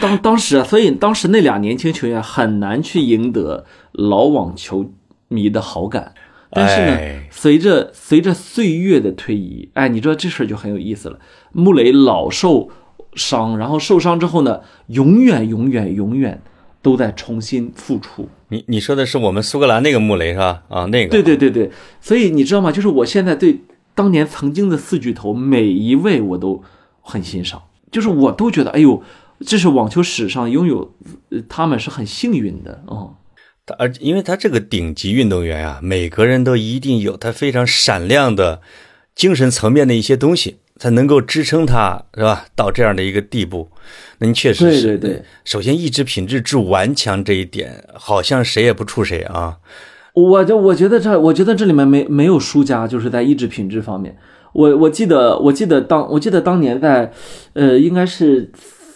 S1: 当当时啊，所以当时那俩年轻球员很难去赢得老网球迷的好感。但是呢，随着随着岁月的推移，哎，你知道这事儿就很有意思了。穆雷老受伤，然后受伤之后呢，永远永远永远都在重新复出。
S2: 你你说的是我们苏格兰那个穆雷是吧？啊，那个。
S1: 对对对对，所以你知道吗？就是我现在对当年曾经的四巨头每一位我都很欣赏，就是我都觉得，哎呦，这是网球史上拥有他们是很幸运的啊。
S2: 他而因为他这个顶级运动员啊，每个人都一定有他非常闪亮的精神层面的一些东西。才能够支撑他，是吧？到这样的一个地步，那你确实是
S1: 对对对。
S2: 首先，意志品质之顽强这一点，好像谁也不怵谁啊。
S1: 我就我觉得这，我觉得这里面没没有输家，就是在意志品质方面。我我记得我记得当我记得当年在，呃，应该是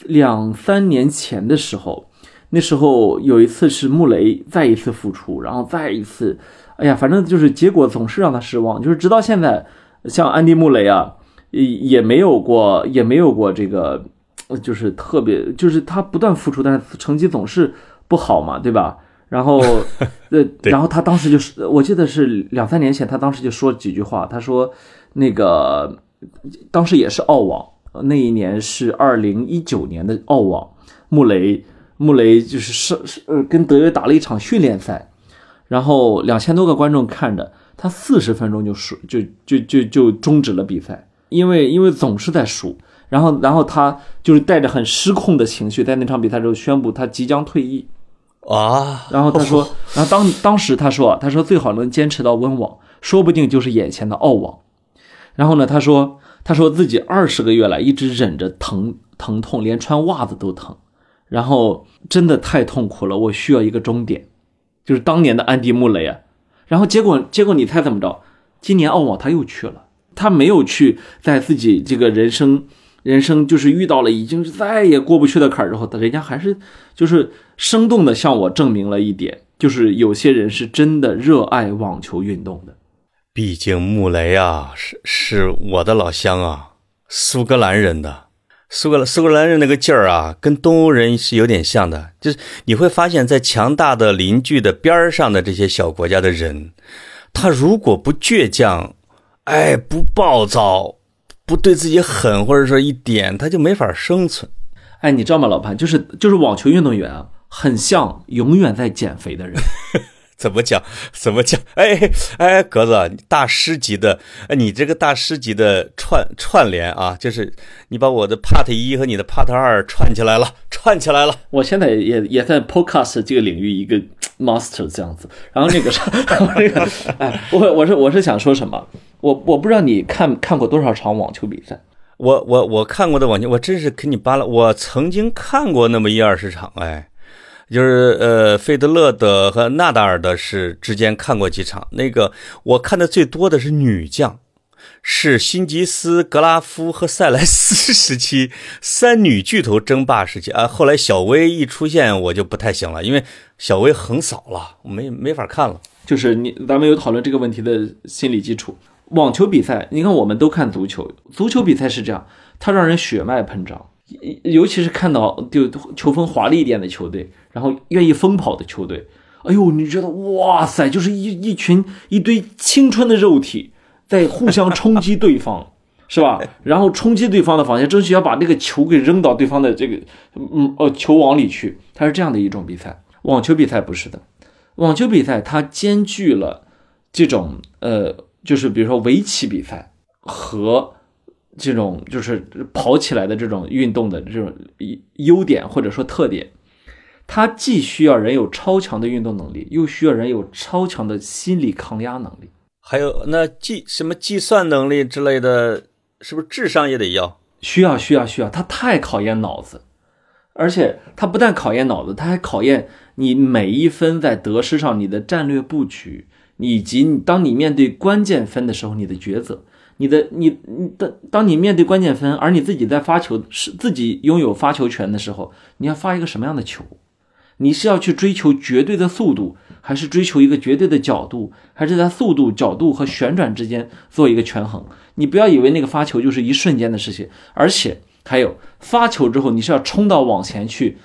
S1: 两三年前的时候，那时候有一次是穆雷再一次复出，然后再一次，哎呀，反正就是结果总是让他失望，就是直到现在，像安迪穆雷啊，也也没有过也没有过这个，就是特别就是他不断付出，但是成绩总是不好嘛，对吧？然后，呃，然后他当时就是，我记得是两三年前，他当时就说几句话。他说，那个当时也是澳网，那一年是二零一九年的澳网，穆雷穆雷就是是是呃跟德约打了一场训练赛，然后两千多个观众看着，他四十分钟就输就就就就终止了比赛，因为因为总是在输，然后然后他就是带着很失控的情绪，在那场比赛之后宣布他即将退役。
S2: 啊，
S1: 然后他说，然后当当时他说，他说最好能坚持到温网，说不定就是眼前的澳网。然后呢，他说，他说自己二十个月来一直忍着疼疼痛，连穿袜子都疼，然后真的太痛苦了，我需要一个终点，就是当年的安迪穆雷啊。然后结果结果你猜怎么着？今年澳网他又去了，他没有去在自己这个人生。人生就是遇到了已经再也过不去的坎儿之后，他人家还是就是生动的向我证明了一点，就是有些人是真的热爱网球运动的。
S2: 毕竟穆雷啊，是是我的老乡啊，苏格兰人的苏格兰苏格兰人那个劲儿啊，跟东欧人是有点像的。就是你会发现在强大的邻居的边儿上的这些小国家的人，他如果不倔强，哎，不暴躁。不对自己狠，或者说一点，他就没法生存。
S1: 哎，你知道吗，老潘？就是就是网球运动员啊，很像永远在减肥的人。
S2: 怎么讲？怎么讲？哎哎，格子，大师级的，你这个大师级的串串联啊，就是你把我的 part 一和你的 part 二串起来了，串起来了。
S1: 我现在也也在 podcast 这个领域一个 master 这样子。然后那个啥，那个，哎，我我是我是想说什么？我我不知道你看看过多少场网球比赛。
S2: 我我我看过的网球，我真是给你扒了。我曾经看过那么一二十场，哎。就是呃，费德勒的和纳达尔的是之间看过几场。那个我看的最多的是女将，是辛吉斯、格拉夫和塞莱斯时期 三女巨头争霸时期啊。后来小威一出现，我就不太行了，因为小威横扫了，没没法看了。
S1: 就是你咱们有讨论这个问题的心理基础。网球比赛，你看我们都看足球，足球比赛是这样，它让人血脉喷张。尤其是看到就球风华丽一点的球队，然后愿意疯跑的球队，哎呦，你觉得哇塞，就是一一群一堆青春的肉体在互相冲击对方，是吧？然后冲击对方的防线，争取要把那个球给扔到对方的这个嗯呃球网里去。它是这样的一种比赛。网球比赛不是的，网球比赛它兼具了这种呃，就是比如说围棋比赛和。这种就是跑起来的这种运动的这种优点或者说特点，它既需要人有超强的运动能力，又需要人有超强的心理抗压能力，
S2: 还有那计什么计算能力之类的，是不是智商也得要？
S1: 需要需要需要，它太考验脑子，而且它不但考验脑子，它还考验你每一分在得失上你的战略布局，以及当你面对关键分的时候你的抉择。你的你你当当你面对关键分，而你自己在发球是自己拥有发球权的时候，你要发一个什么样的球？你是要去追求绝对的速度，还是追求一个绝对的角度，还是在速度、角度和旋转之间做一个权衡？你不要以为那个发球就是一瞬间的事情，而且还有发球之后你是要冲到往前去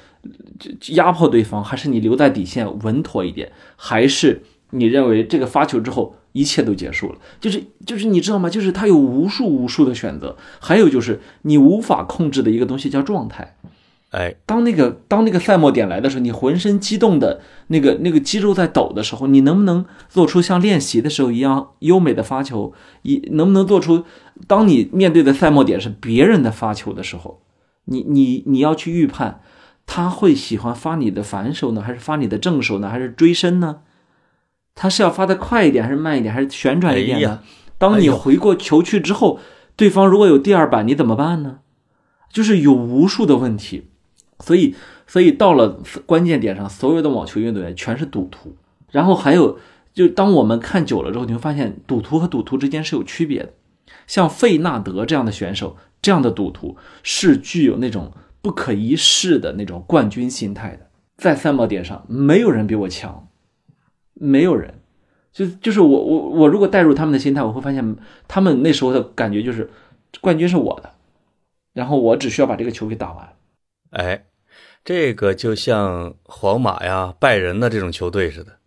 S1: 压迫对方，还是你留在底线稳妥一点？还是你认为这个发球之后？一切都结束了，就是就是你知道吗？就是他有无数无数的选择，还有就是你无法控制的一个东西叫状态。
S2: 哎，
S1: 当那个当那个赛末点来的时候，你浑身激动的那个那个肌肉在抖的时候，你能不能做出像练习的时候一样优美的发球？一能不能做出当你面对的赛末点是别人的发球的时候，你你你要去预判他会喜欢发你的反手呢，还是发你的正手呢，还是追身呢？他是要发的快一点，还是慢一点，还是旋转一点呢？当你回过球去之后，对方如果有第二板，你怎么办呢？就是有无数的问题，所以所以到了关键点上，所有的网球运动员全是赌徒。然后还有，就当我们看久了之后，你会发现赌徒和赌徒之间是有区别的。像费纳德这样的选手，这样的赌徒是具有那种不可一世的那种冠军心态的。在三毛点上，没有人比我强，没有人。就就是我我我如果带入他们的心态，我会发现他们那时候的感觉就是冠军是我的，然后我只需要把这个球给打完。
S2: 哎，这个就像皇马呀、拜仁的这种球队似的，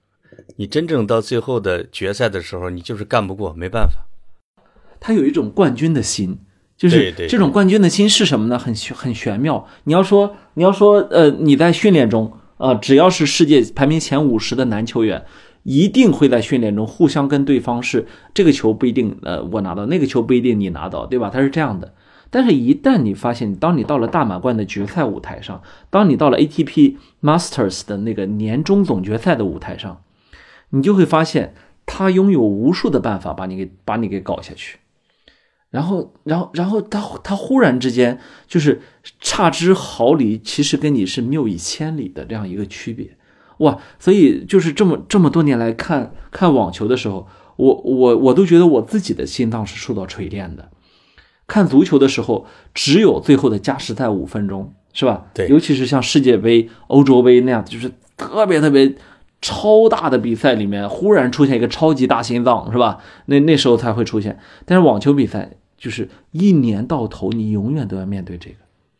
S2: 你真正到最后的决赛的时候，你就是干不过，没办法。
S1: 他有一种冠军的心，就是这种冠军的心是什么呢？很很玄妙。你要说你要说呃，你在训练中啊，只要是世界排名前五十的男球员。一定会在训练中互相跟对方是这个球不一定呃我拿到那个球不一定你拿到对吧？他是这样的。但是，一旦你发现，当你到了大满贯的决赛舞台上，当你到了 ATP Masters 的那个年终总决赛的舞台上，你就会发现他拥有无数的办法把你给把你给搞下去。然后，然后，然后他他忽然之间就是差之毫厘，其实跟你是谬以千里的这样一个区别。哇，所以就是这么这么多年来看看网球的时候，我我我都觉得我自己的心脏是受到锤炼的。看足球的时候，只有最后的加时赛五分钟，是吧？
S2: 对，
S1: 尤其是像世界杯、欧洲杯那样，就是特别特别超大的比赛里面，忽然出现一个超级大心脏，是吧？那那时候才会出现。但是网球比赛就是一年到头，你永远都要面对这个。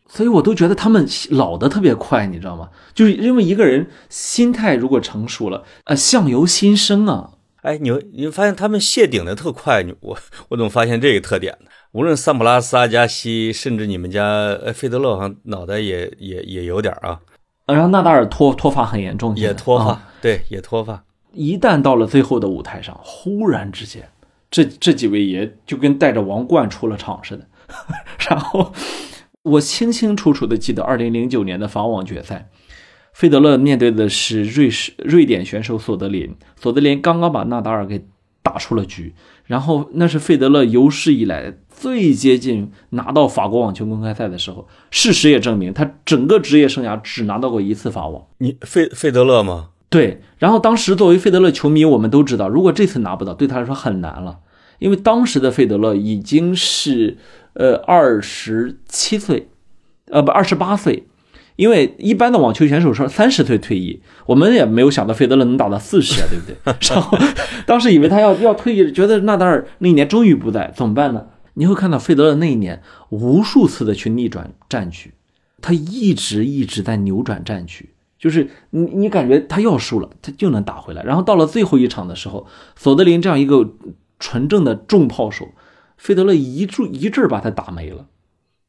S1: 所以，我都觉得他们老的特别快，你知道吗？就是因为一个人心态如果成熟了，呃，相由心生啊。
S2: 哎，你你发现他们谢顶的特快，你我我怎么发现这个特点呢？无论桑普拉斯、阿加西，甚至你们家呃费德勒，好像脑袋也也也有点啊。
S1: 然后纳达尔脱脱发很严重，
S2: 也脱发，对，也脱发。
S1: 一旦到了最后的舞台上，忽然之间，这这几位爷就跟带着王冠出了场似的，然后。我清清楚楚的记得，二零零九年的法网决赛，费德勒面对的是瑞士瑞典选手索德林。索德林刚刚把纳达尔给打出了局，然后那是费德勒有史以来最接近拿到法国网球公开赛的时候。事实也证明，他整个职业生涯只拿到过一次法网。
S2: 你费费德勒吗？
S1: 对。然后当时作为费德勒球迷，我们都知道，如果这次拿不到，对他来说很难了，因为当时的费德勒已经是。呃，二十七岁，呃，不，二十八岁，因为一般的网球选手说三十岁退役，我们也没有想到费德勒能打到四十啊，对不对？然后当时以为他要要退役，觉得纳达尔那一年终于不在，怎么办呢？你会看到费德勒那一年无数次的去逆转战局，他一直一直在扭转战局，就是你你感觉他要输了，他就能打回来。然后到了最后一场的时候，索德林这样一个纯正的重炮手。费德勒一注一阵把他打没了，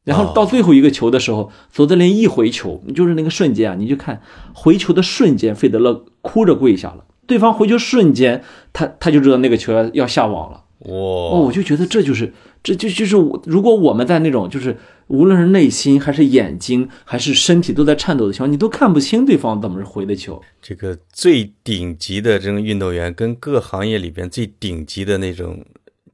S1: 然后到最后一个球的时候，索德林一回球，就是那个瞬间啊，你就看回球的瞬间，费德勒哭着跪下了。对方回球瞬间，他他就知道那个球要要下网了。哇！哦，我就觉得这就是这就就是如果我们在那种就是无论是内心还是眼睛还是身体都在颤抖的情况，你都看不清对方怎么回的球。
S2: 这个最顶级的这种运动员，跟各行业里边最顶级的那种。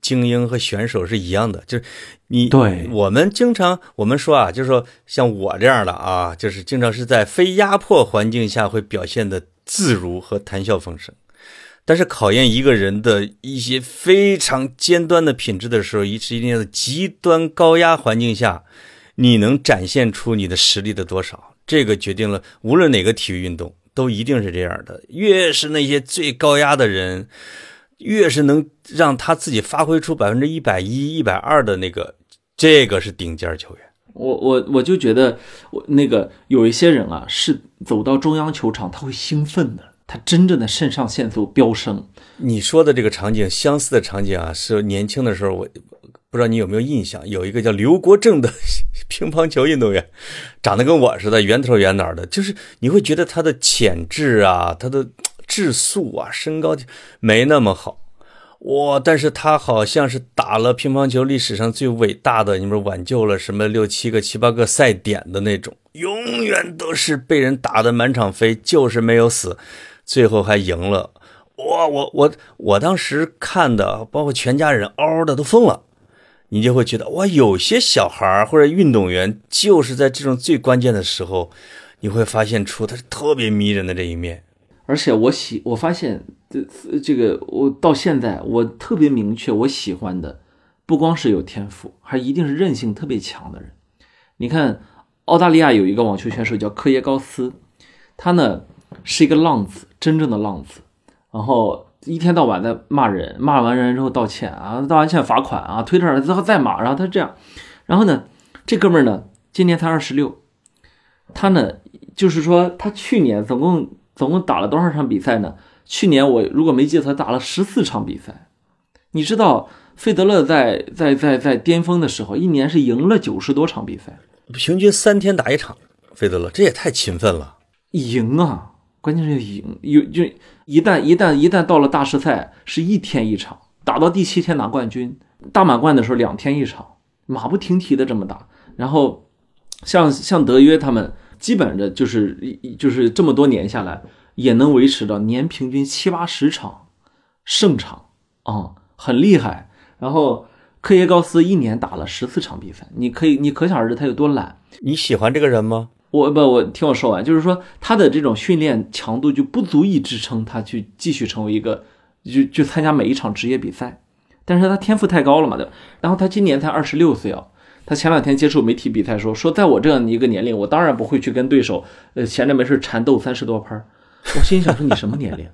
S2: 精英和选手是一样的，就是你
S1: 对
S2: 我们经常我们说啊，就是说像我这样的啊，就是经常是在非压迫环境下会表现的自如和谈笑风生，但是考验一个人的一些非常尖端的品质的时候，一是一定要极端高压环境下，你能展现出你的实力的多少，这个决定了无论哪个体育运动都一定是这样的，越是那些最高压的人。越是能让他自己发挥出百分之一百一、一百二的那个，这个是顶尖球员。
S1: 我我我就觉得，我那个有一些人啊，是走到中央球场他会兴奋的，他真正的肾上腺素飙升。
S2: 你说的这个场景，相似的场景啊，是年轻的时候，我不知道你有没有印象，有一个叫刘国正的乒乓球运动员，长得跟我似的，圆头圆脑的，就是你会觉得他的潜质啊，他的。质素啊，身高没那么好，哇！但是他好像是打了乒乓球历史上最伟大的，你们挽救了什么六七个、七八个赛点的那种，永远都是被人打的满场飞，就是没有死，最后还赢了。哇！我我我当时看的，包括全家人嗷嗷的都疯了。你就会觉得哇，有些小孩或者运动员就是在这种最关键的时候，你会发现出他是特别迷人的这一面。
S1: 而且我喜，我发现这这个我到现在我特别明确，我喜欢的不光是有天赋，还一定是韧性特别强的人。你看，澳大利亚有一个网球选手叫科耶高斯，他呢是一个浪子，真正的浪子，然后一天到晚在骂人，骂完人之后道歉啊，道完歉罚款啊，推特之后再骂，然后他这样，然后呢，这哥们儿呢今年才二十六，他呢就是说他去年总共。总共打了多少场比赛呢？去年我如果没记错，打了十四场比赛。你知道费德勒在在在在巅峰的时候，一年是赢了九十多场比赛，
S2: 平均三天打一场。费德勒这也太勤奋了，
S1: 赢啊！关键是赢，有就一旦一旦一旦到了大师赛，是一天一场，打到第七天拿冠军。大满贯的时候两天一场，马不停蹄的这么打。然后像像德约他们。基本的就是就是这么多年下来，也能维持到年平均七八十场胜场啊，很厉害。然后科耶高斯一年打了十四场比赛，你可以你可想而知他有多懒。
S2: 你喜欢这个人吗？
S1: 我不，我听我说完，就是说他的这种训练强度就不足以支撑他去继续成为一个就就参加每一场职业比赛。但是他天赋太高了嘛，对吧？然后他今年才二十六岁啊。他前两天接触媒体比赛说说，在我这样一个年龄，我当然不会去跟对手，呃，闲着没事缠斗三十多拍。我心想说，你什么年龄？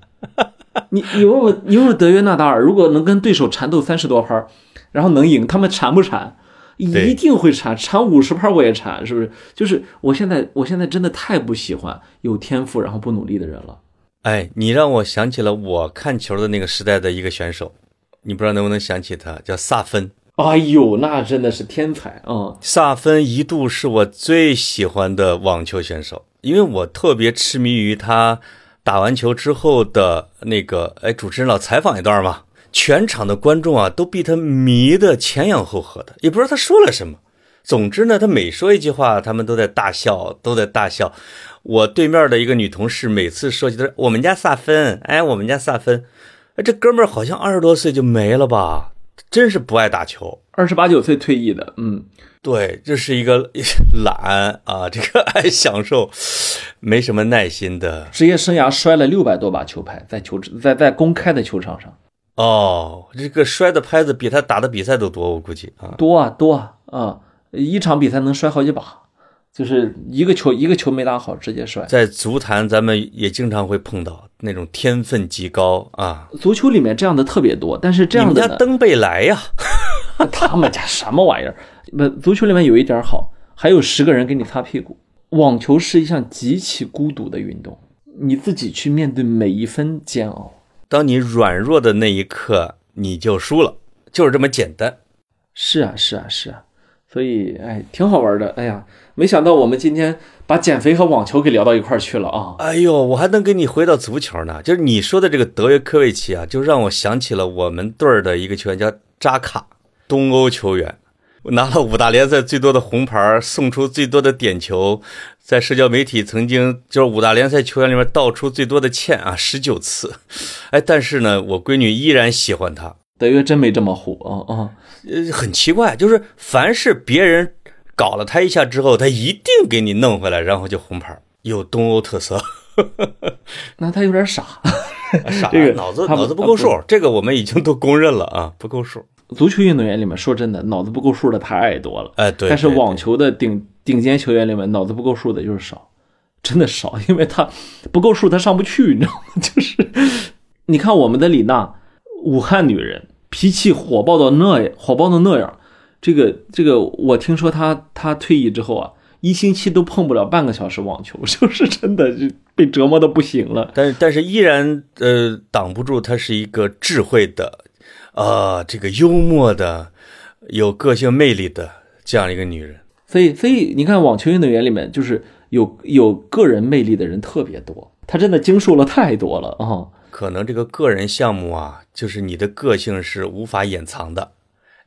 S1: 你你问问你问问德约纳达尔，如果能跟对手缠斗三十多拍，然后能赢，他们缠不缠？一定会缠，缠五十拍我也缠，是不是？就是我现在我现在真的太不喜欢有天赋然后不努力的人了。
S2: 哎，你让我想起了我看球的那个时代的一个选手，你不知道能不能想起他，叫萨芬。
S1: 哎呦，那真的是天才啊！
S2: 萨芬一度是我最喜欢的网球选手，因为我特别痴迷于他打完球之后的那个，哎，主持人老采访一段嘛，全场的观众啊都被他迷得前仰后合的，也不知道他说了什么。总之呢，他每说一句话，他们都在大笑，都在大笑。我对面的一个女同事每次说起他，我们家萨芬，哎，我们家萨芬，哎，这哥们儿好像二十多岁就没了吧？真是不爱打球，
S1: 二十八九岁退役的，嗯，
S2: 对，这是一个懒啊，这个爱享受，没什么耐心的。
S1: 职业生涯摔了六百多把球拍，在球在在公开的球场上。
S2: 哦，这个摔的拍子比他打的比赛都多，我估计啊，
S1: 多啊多啊啊，一场比赛能摔好几把。就是一个球一个球没打好，直接摔。
S2: 在足坛，咱们也经常会碰到那种天分极高啊。
S1: 足球里面这样的特别多，但是这样的
S2: 家登贝莱呀，
S1: 他们家什么玩意儿？不，足球里面有一点好，还有十个人给你擦屁股。网球是一项极其孤独的运动，你自己去面对每一分煎熬。
S2: 当你软弱的那一刻，你就输了，就是这么简单。
S1: 是啊，是啊，是啊。所以，哎，挺好玩的。哎呀，没想到我们今天把减肥和网球给聊到一块儿去了啊！
S2: 哎呦，我还能跟你回到足球呢。就是你说的这个德约科维奇啊，就让我想起了我们队儿的一个球员，叫扎卡，东欧球员，拿了五大联赛最多的红牌，送出最多的点球，在社交媒体曾经就是五大联赛球员里面道出最多的歉啊，十九次。哎，但是呢，我闺女依然喜欢他。
S1: 德约真没这么虎啊啊！
S2: 呃，很奇怪，就是凡是别人搞了他一下之后，他一定给你弄回来，然后就红牌，有东欧特色。
S1: 那他有点傻，
S2: 傻，脑子脑子不够数，这个我们已经都公认了啊，不够数。
S1: 足球运动员里面，说真的，脑子不够数的太多了。
S2: 哎，对。
S1: 但是网球的顶顶尖球员里面，脑子不够数的就是少，真的少，因为他不够数，他上不去，你知道吗？就是，你看我们的李娜，武汉女人。脾气火爆到那样，火爆到那样，这个这个，我听说他他退役之后啊，一星期都碰不了半个小时网球，就是真的就被折磨的不行了。
S2: 但是但是依然呃挡不住，她是一个智慧的，啊，这个幽默的，有个性魅力的这样一个女人。
S1: 所以所以你看，网球运动员里面就是有有个人魅力的人特别多，他真的经受了太多了啊。
S2: 可能这个个人项目啊，就是你的个性是无法掩藏的。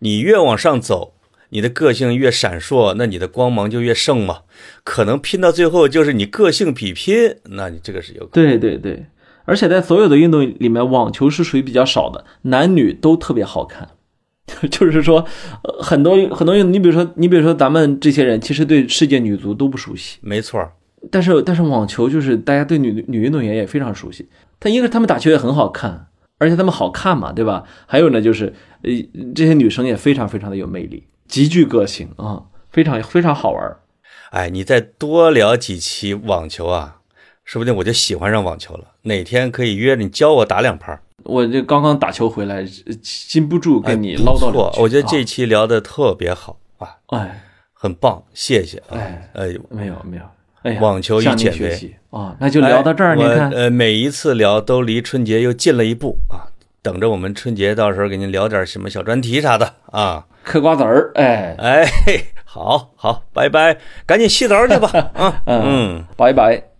S2: 你越往上走，你的个性越闪烁，那你的光芒就越盛嘛。可能拼到最后就是你个性比拼，那你这个是有。
S1: 对对对，而且在所有的运动里面，网球是属于比较少的，男女都特别好看。就是说，呃，很多很多，你比如说，你比如说，咱们这些人其实对世界女足都不熟悉，
S2: 没错。
S1: 但是但是网球就是大家对女女运动员也非常熟悉，但一个他们打球也很好看，而且他们好看嘛，对吧？还有呢，就是呃，这些女生也非常非常的有魅力，极具个性啊，非常非常好玩。
S2: 哎，你再多聊几期网球啊，说不定我就喜欢上网球了。哪天可以约你教我打两盘？
S1: 我这刚刚打球回来，禁不住跟你唠叨两
S2: 句。我觉得这期聊的特别好啊，
S1: 哎，
S2: 很棒，谢谢。
S1: 哎
S2: 哎，
S1: 没有没有。
S2: 网球与减
S1: 肥啊，那就聊到这儿。你看，
S2: 呃，每一次聊都离春节又近了一步啊。等着我们春节到时候给您聊点什么小专题啥的啊。
S1: 嗑瓜子儿，哎
S2: 哎，好好，拜拜，赶紧洗澡去吧。啊
S1: 嗯，拜拜。